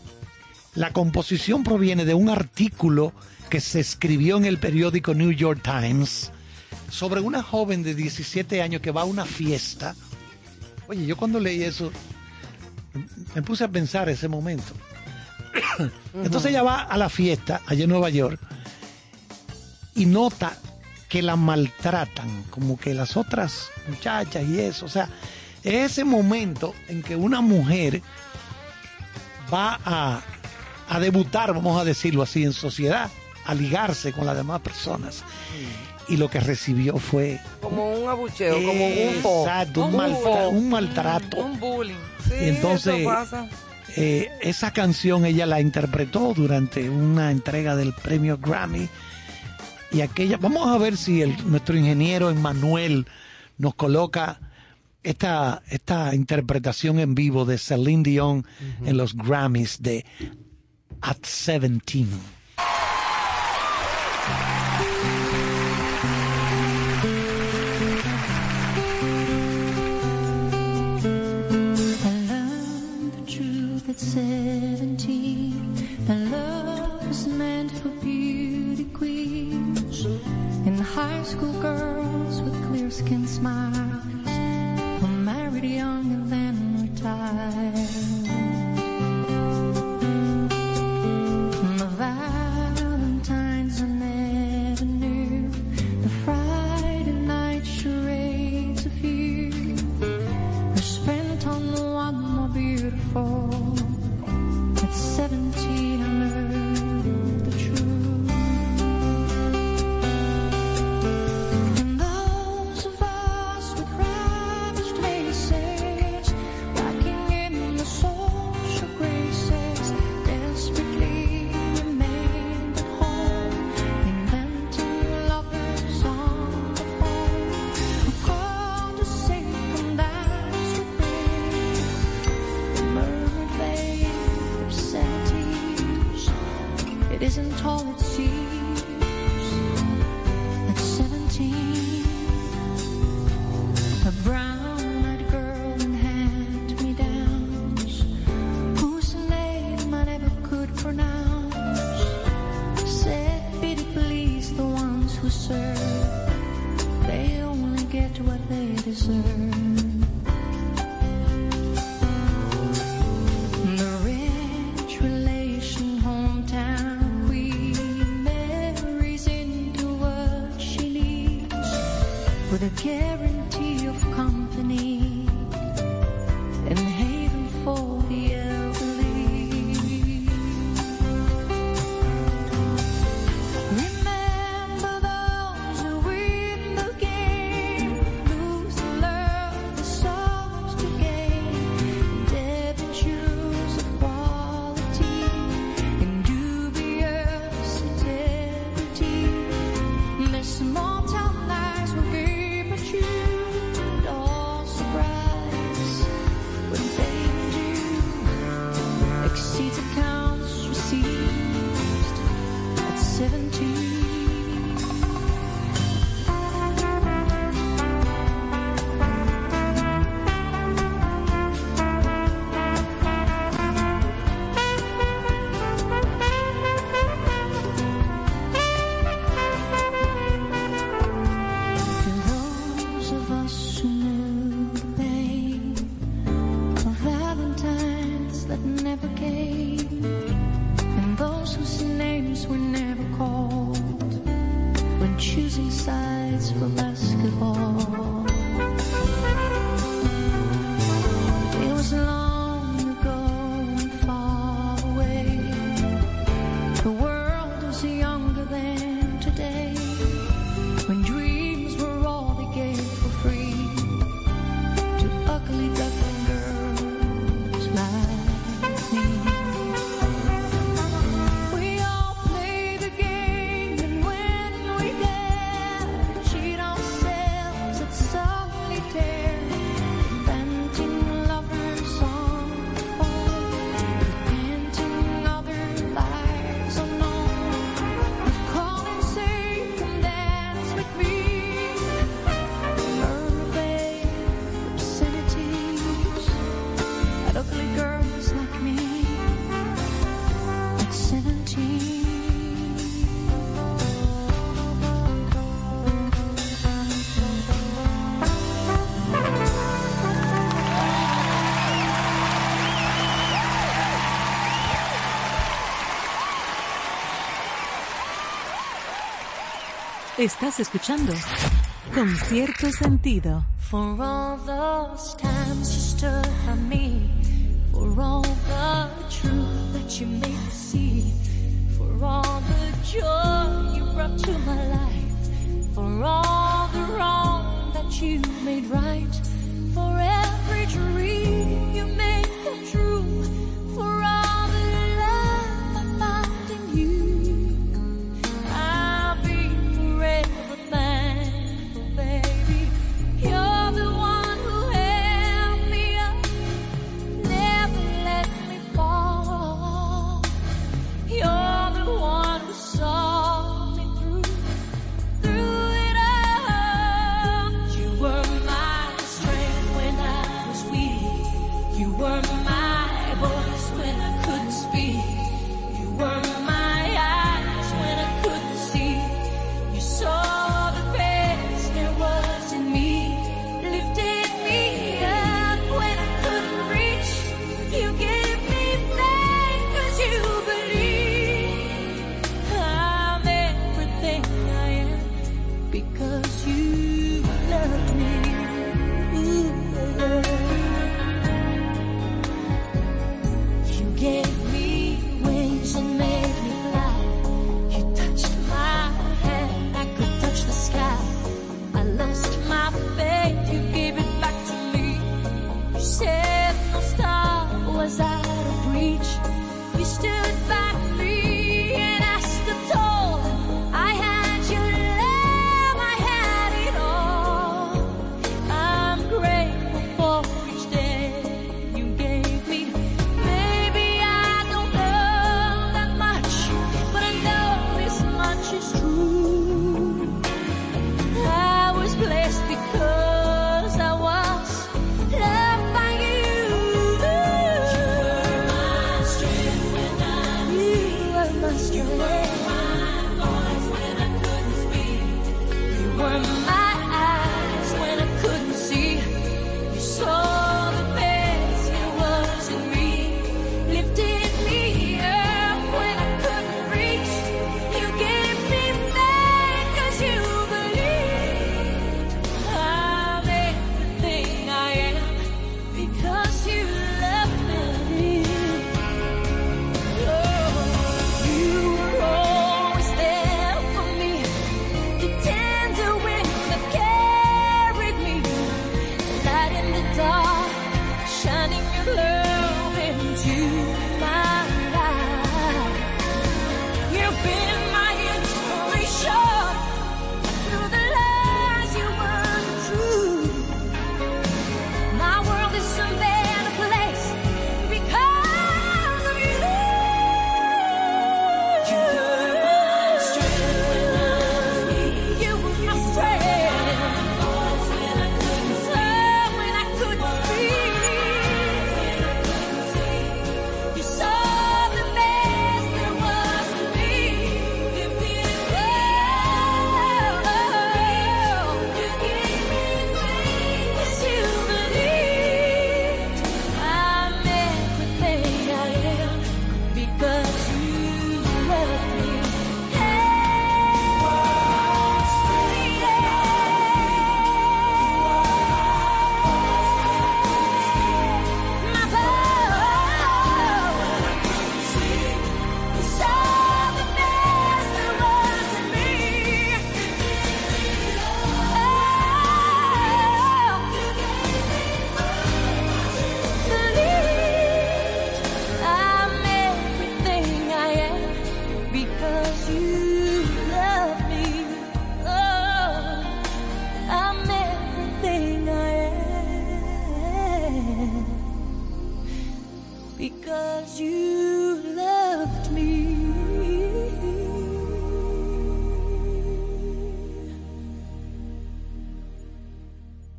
la composición proviene de un artículo que se escribió en el periódico New York Times sobre una joven de 17 años que va a una fiesta. Oye, yo cuando leí eso me puse a pensar ese momento. [COUGHS] Entonces ella va a la fiesta allá en Nueva York y nota que la maltratan, como que las otras muchachas y eso. O sea, es ese momento en que una mujer va a, a debutar, vamos a decirlo así, en sociedad, a ligarse con las demás personas. Y lo que recibió fue Como un abucheo, como un. Exacto, un, Un maltra- fo. un maltrato. Un bullying. Sí, Y entonces- eso pasa. Eh, esa canción ella la interpretó durante una entrega del premio Grammy. Y aquella, vamos a ver si el, nuestro ingeniero Emmanuel nos coloca esta, esta interpretación en vivo de Celine Dion en los Grammys de At 17. Estás escuchando con cierto sentido. For all those times you stood by me, for all the truth that you made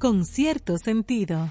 con cierto sentido.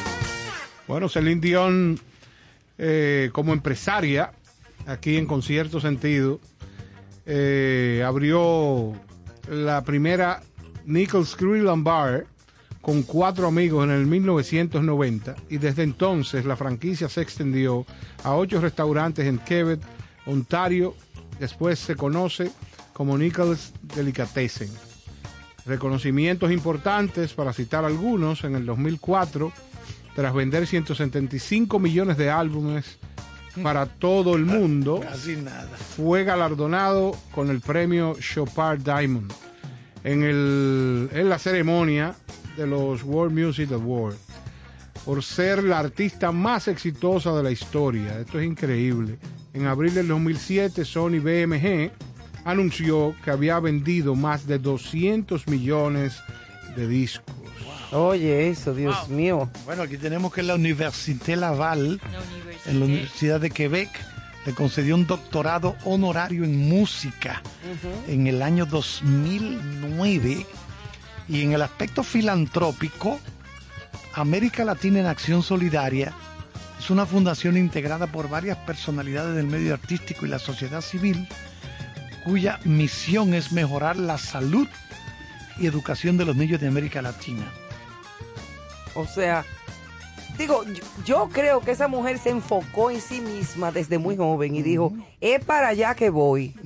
Bueno, Celine Dion, eh, como empresaria, aquí en Concierto Sentido, eh, abrió la primera Nichols Grill Bar con cuatro amigos en el 1990 y desde entonces la franquicia se extendió a ocho restaurantes en Quebec, Ontario, después se conoce como Nichols Delicatessen. Reconocimientos importantes, para citar algunos, en el 2004, tras vender 175 millones de álbumes para todo el mundo, Casi nada. fue galardonado con el premio Chopard Diamond en, el, en la ceremonia de los World Music Awards por ser la artista más exitosa de la historia. Esto es increíble. En abril del 2007, Sony BMG anunció que había vendido más de 200 millones de discos. Oye, eso, Dios mío. Bueno, aquí tenemos que la Université Laval, en la Universidad de Quebec, le concedió un doctorado honorario en música en el año 2009. Y en el aspecto filantrópico, América Latina en Acción Solidaria es una fundación integrada por varias personalidades del medio artístico y la sociedad civil, cuya misión es mejorar la salud y educación de los niños de América Latina. O sea, digo, yo, yo creo que esa mujer se enfocó en sí misma desde muy joven y dijo, es para allá que voy. [LAUGHS]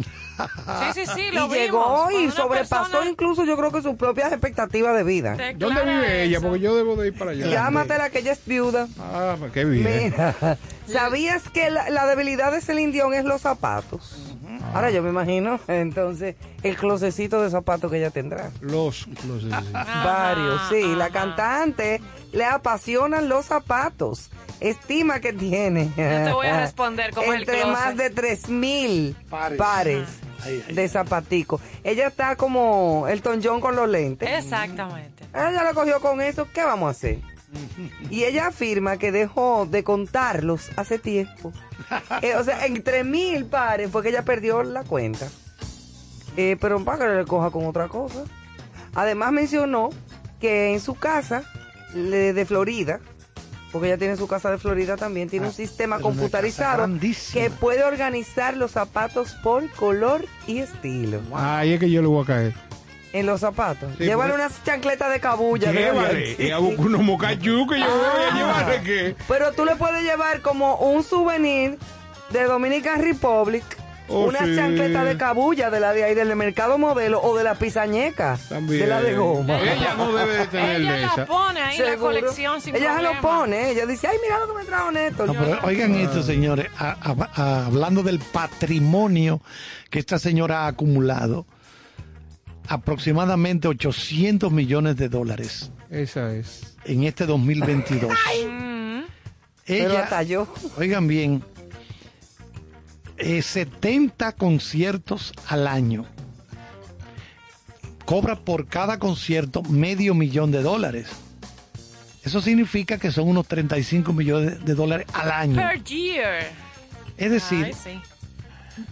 Sí, sí, sí, lo y llegó y sobrepasó persona incluso yo creo que sus propias expectativas de vida. te ¿Dónde vive ella? Porque yo debo de ir para allá. Llámatela que ella es viuda. Ah, pues qué bien. Mira, [LAUGHS] ¿sabías que la, la debilidad de Celine Dion es los zapatos? Ahora yo me imagino, entonces, el closecito de zapatos que ella tendrá. Los, los Varios, sí. La cantante le apasionan los zapatos. Estima que tiene. Yo te voy a [LAUGHS] responder el Entre más de 3000 Pares. pares, Ahí, ahí. de zapaticos. Ella está como el John con los lentes. Exactamente. Ella lo cogió con eso, ¿qué vamos a hacer? Y ella afirma que dejó de contarlos hace tiempo. Eh, o sea, entre mil pares fue que ella perdió la cuenta. Eh, pero para que le coja con otra cosa. Además mencionó que en su casa de Florida, porque ella tiene su casa de Florida también, tiene Ah, un sistema computarizado que puede organizar los zapatos por color y estilo. Ahí es que yo le voy a caer. En los zapatos. Sí, Llévale pues- unas chancletas de cabulla. de Llévale. Y hago unos mocachú que yo voy a llevarle que. Pero tú le puedes llevar como un souvenir de Dominican Republic, Oh, una sí. chancleta de cabulla de la de ahí del mercado modelo o de la pisañeca, También. de la de goma. Ella no debe de tener Ella de la pone ahí en la colección sin Ella se problema. lo pone, ella dice, ay, mira lo que me trajo Néstor. No, pero oigan esto, señores, a- a- a- hablando del patrimonio que esta señora ha acumulado, aproximadamente 800 millones de dólares Esa es. en este 2022. Pero Ella, hasta yo. oigan bien, eh, 70 conciertos al año. Cobra por cada concierto medio millón de dólares. Eso significa que son unos 35 millones de dólares al año. Per year. Es decir,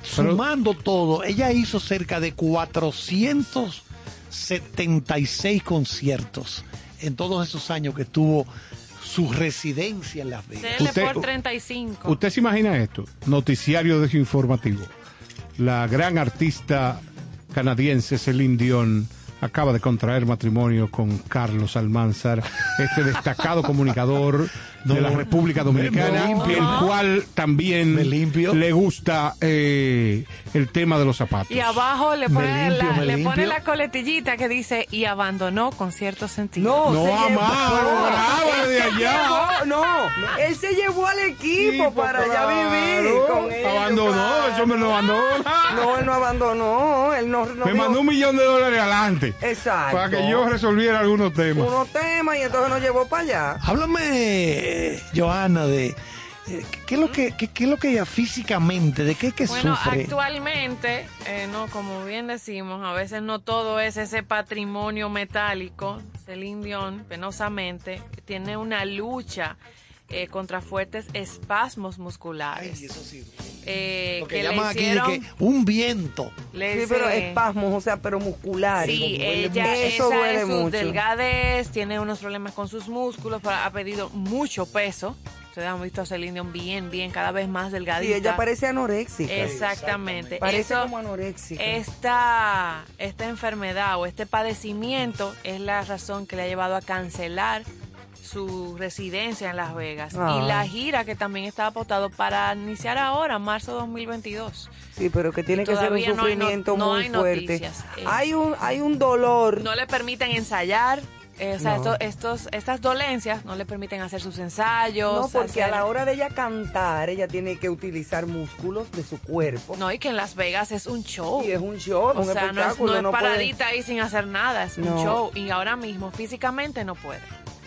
sumando todo, ella hizo cerca de 476 conciertos en todos esos años que tuvo su residencia en Las Vegas. Dele Usted- por 35. ¿Usted se imagina esto? Noticiario desinformativo. La gran artista canadiense Celine Dion acaba de contraer matrimonio con Carlos Almanzar, este destacado [LAUGHS] comunicador de la. República Dominicana, el cual también le gusta eh, el tema de los zapatos. Y abajo le pone, limpio, la, me le pone limpio. la coletillita que dice y abandonó con cierto sentido. No, No, amado, grábale de allá. llevó- no, él se llevó al equipo Sí, para allá vivir con ellos, Abandonó, eso me lo abandonó. No, él no abandonó, él no... no Me dijo- mandó un millón de dólares adelante. Exacto. Para que yo resolviera algunos temas. Unos temas y entonces nos llevó para allá. Háblame, eh, Joana, de eh, qué es lo que qué, qué es lo que ella físicamente, de qué es que Bueno, sufre. actualmente, eh, no, como bien decimos, a veces no todo es ese patrimonio metálico. Celine Dion, penosamente, tiene una lucha eh, contra fuertes espasmos musculares. Eh, Lo que, que le aquí de hicieron- que un viento. le Sí, pero espasmos, o sea, pero musculares. Sí, Duele ella, mucho. Eso esa duele es su mucho. delgadez, tiene unos problemas con sus músculos, pero ha pedido mucho peso. Ustedes han visto a Celine Dion bien, bien, cada vez más delgadita. Sí, ella parece anoréxica. Exactamente. Parece Eso- como anoréxica. esta, esta enfermedad o este padecimiento es la razón que le ha llevado a cancelar su residencia en Las Vegas y la gira que también está apostado para iniciar ahora, marzo 2022. Sí, pero que tiene Y que ser un todavía no hay no- sufrimiento no muy hay fuerte. noticias, eh. Hay un hay un dolor. No le permiten ensayar. eh, o sea, No. estos, estas dolencias no le permiten hacer sus ensayos. No, porque a la hora de ella cantar, ella tiene que utilizar músculos de su cuerpo. No, y que en Las Vegas es un show. Y es un show, O un sea, no es, espectáculo. no es no puede- paradita ahí sin hacer nada, es un show. Y ahora mismo físicamente no puede.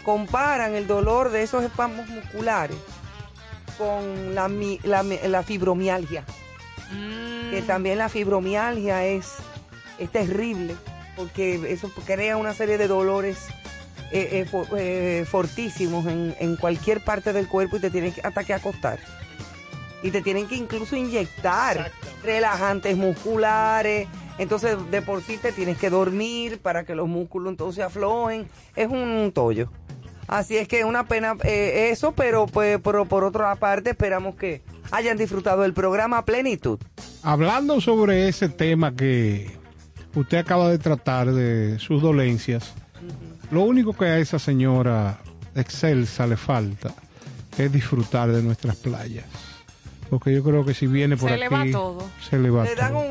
Comparan el dolor de esos espasmos musculares con la, la, mi- la fibromialgia. Mm. Que también la fibromialgia es, es terrible porque eso crea una serie de dolores eh, eh, eh, fortísimos en, en cualquier parte del cuerpo y te tienen que, hasta que acostar. Y te tienen que incluso inyectar relajantes musculares. Entonces, de por sí te tienes que dormir para que los músculos entonces aflojen. Es un tollo. Así es que una pena eh, eso, pero pues pero por otra parte esperamos que hayan disfrutado del programa a plenitud. Hablando sobre ese tema que usted acaba de tratar de sus dolencias, lo único que a esa señora excelsa le falta es disfrutar de nuestras playas. Porque yo creo que si viene por Se aquí, le va todo. se le va Le dan todo.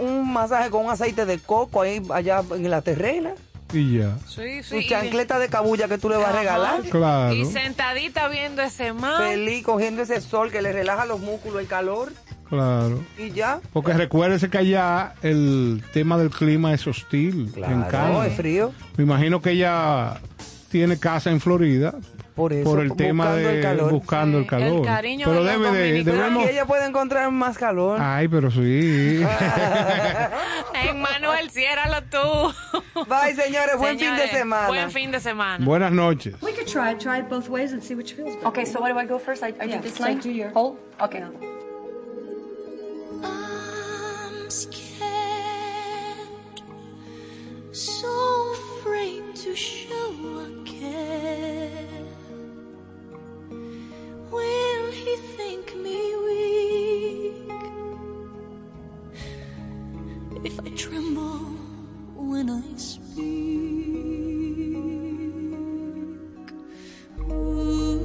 un, un masaje con un aceite de coco ahí allá en la terrena. Y ya. Sí, Su chancleta de cabulla que tú le vas a regalar. Claro. Y sentadita viendo ese mar. Feliz cogiendo ese sol que le relaja los músculos, el calor. Claro. Y ya. Porque recuérdese que allá el tema del clima es hostil. en No, es frío. Me imagino que ella tiene casa en Florida Por eso, por el tema buscando de el calor. buscando el calor. el cariño pero de debe debemos. Ella puede encontrar más calor. Ay, pero sí. [LAUGHS] Manuel, ciérralo tú. Bye, señores. Buen fin de semana. Buen fin de semana. Buenas noches. We could try it, try it both ways and see which feels better. Okay, so what do I go first? I, I Yeah, do this so line? do your- Hold? Okay. I'm scared, so afraid to show care. Will he think me weak if I tremble when I speak? Ooh,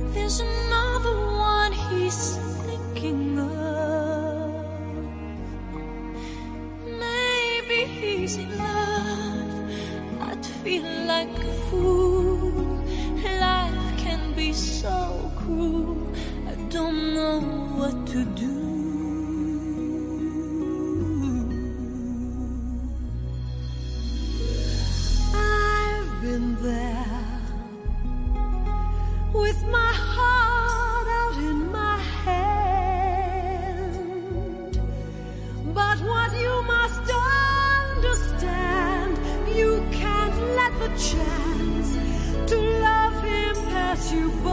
if there's another one he's like a fool. Life can be so cruel. I don't know what to do. Chance to love him pass you by.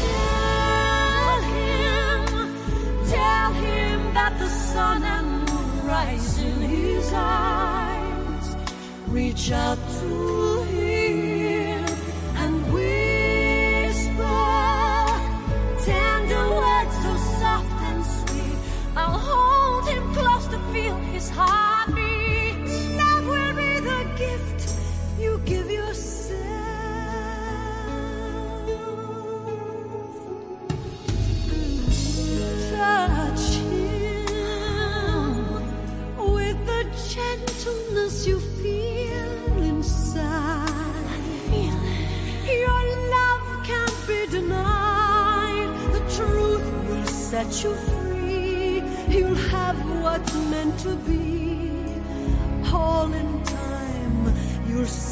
Tell him, tell him that the sun and in his eyes. Reach out to set you free. You'll have what's meant to be. All in time, you'll see.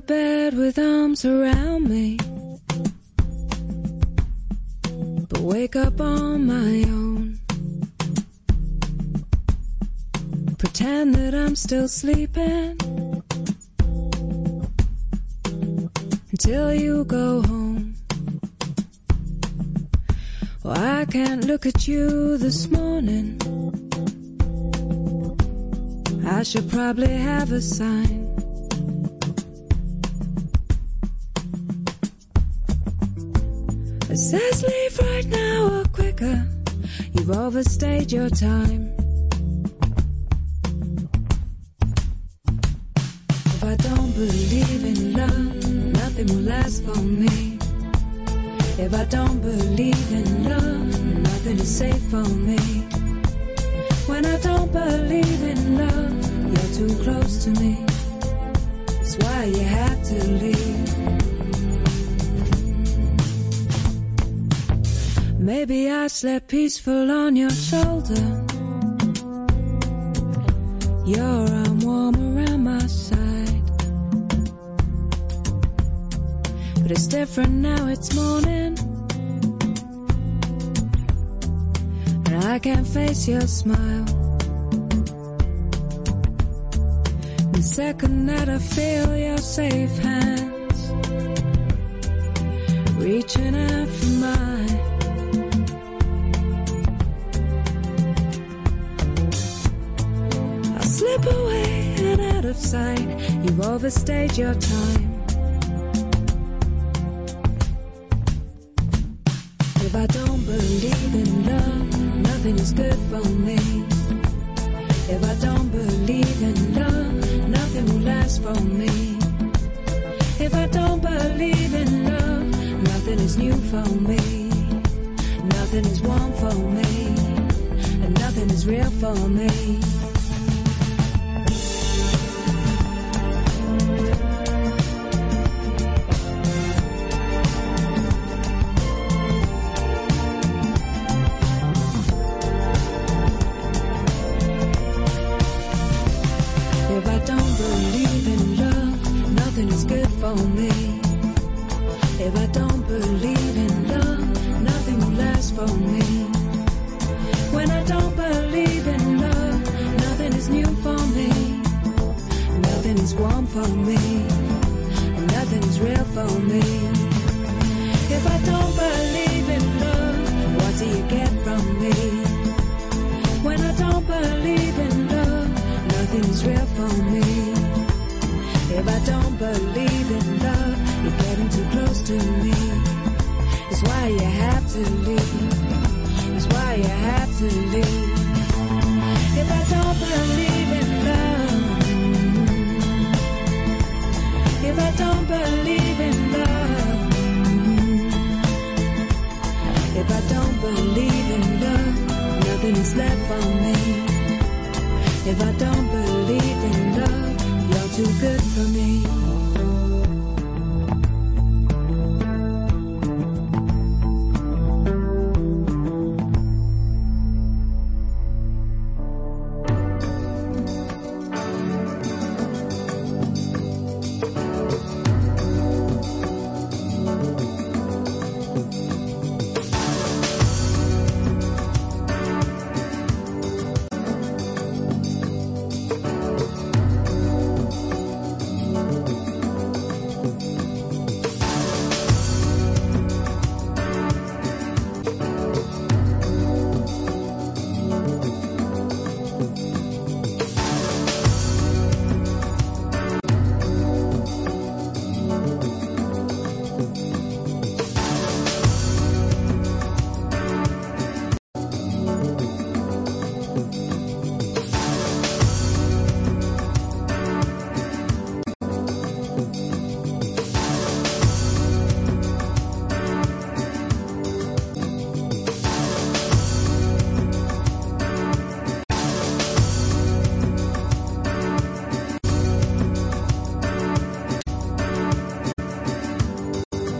Bed with arms around me. But wake up on my own. Pretend that I'm still sleeping. Until you go home. Well, I can't look at you this morning. I should probably have a sign. Is safe for me. When I don't believe in love, you're too close to me. That's why you have to leave. Maybe I slept peaceful on your shoulder. Your arm warm around my side. But it's different now, it's morning. I can't face your smile. The second that I feel your safe hands reaching out for mine. I'll slip away and out of sight. You've overstayed your time. Nothing is good for me. If I don't believe in love, nothing will last for me. If I don't believe in love, nothing is new for me. Nothing is warm for me, and nothing is real for me.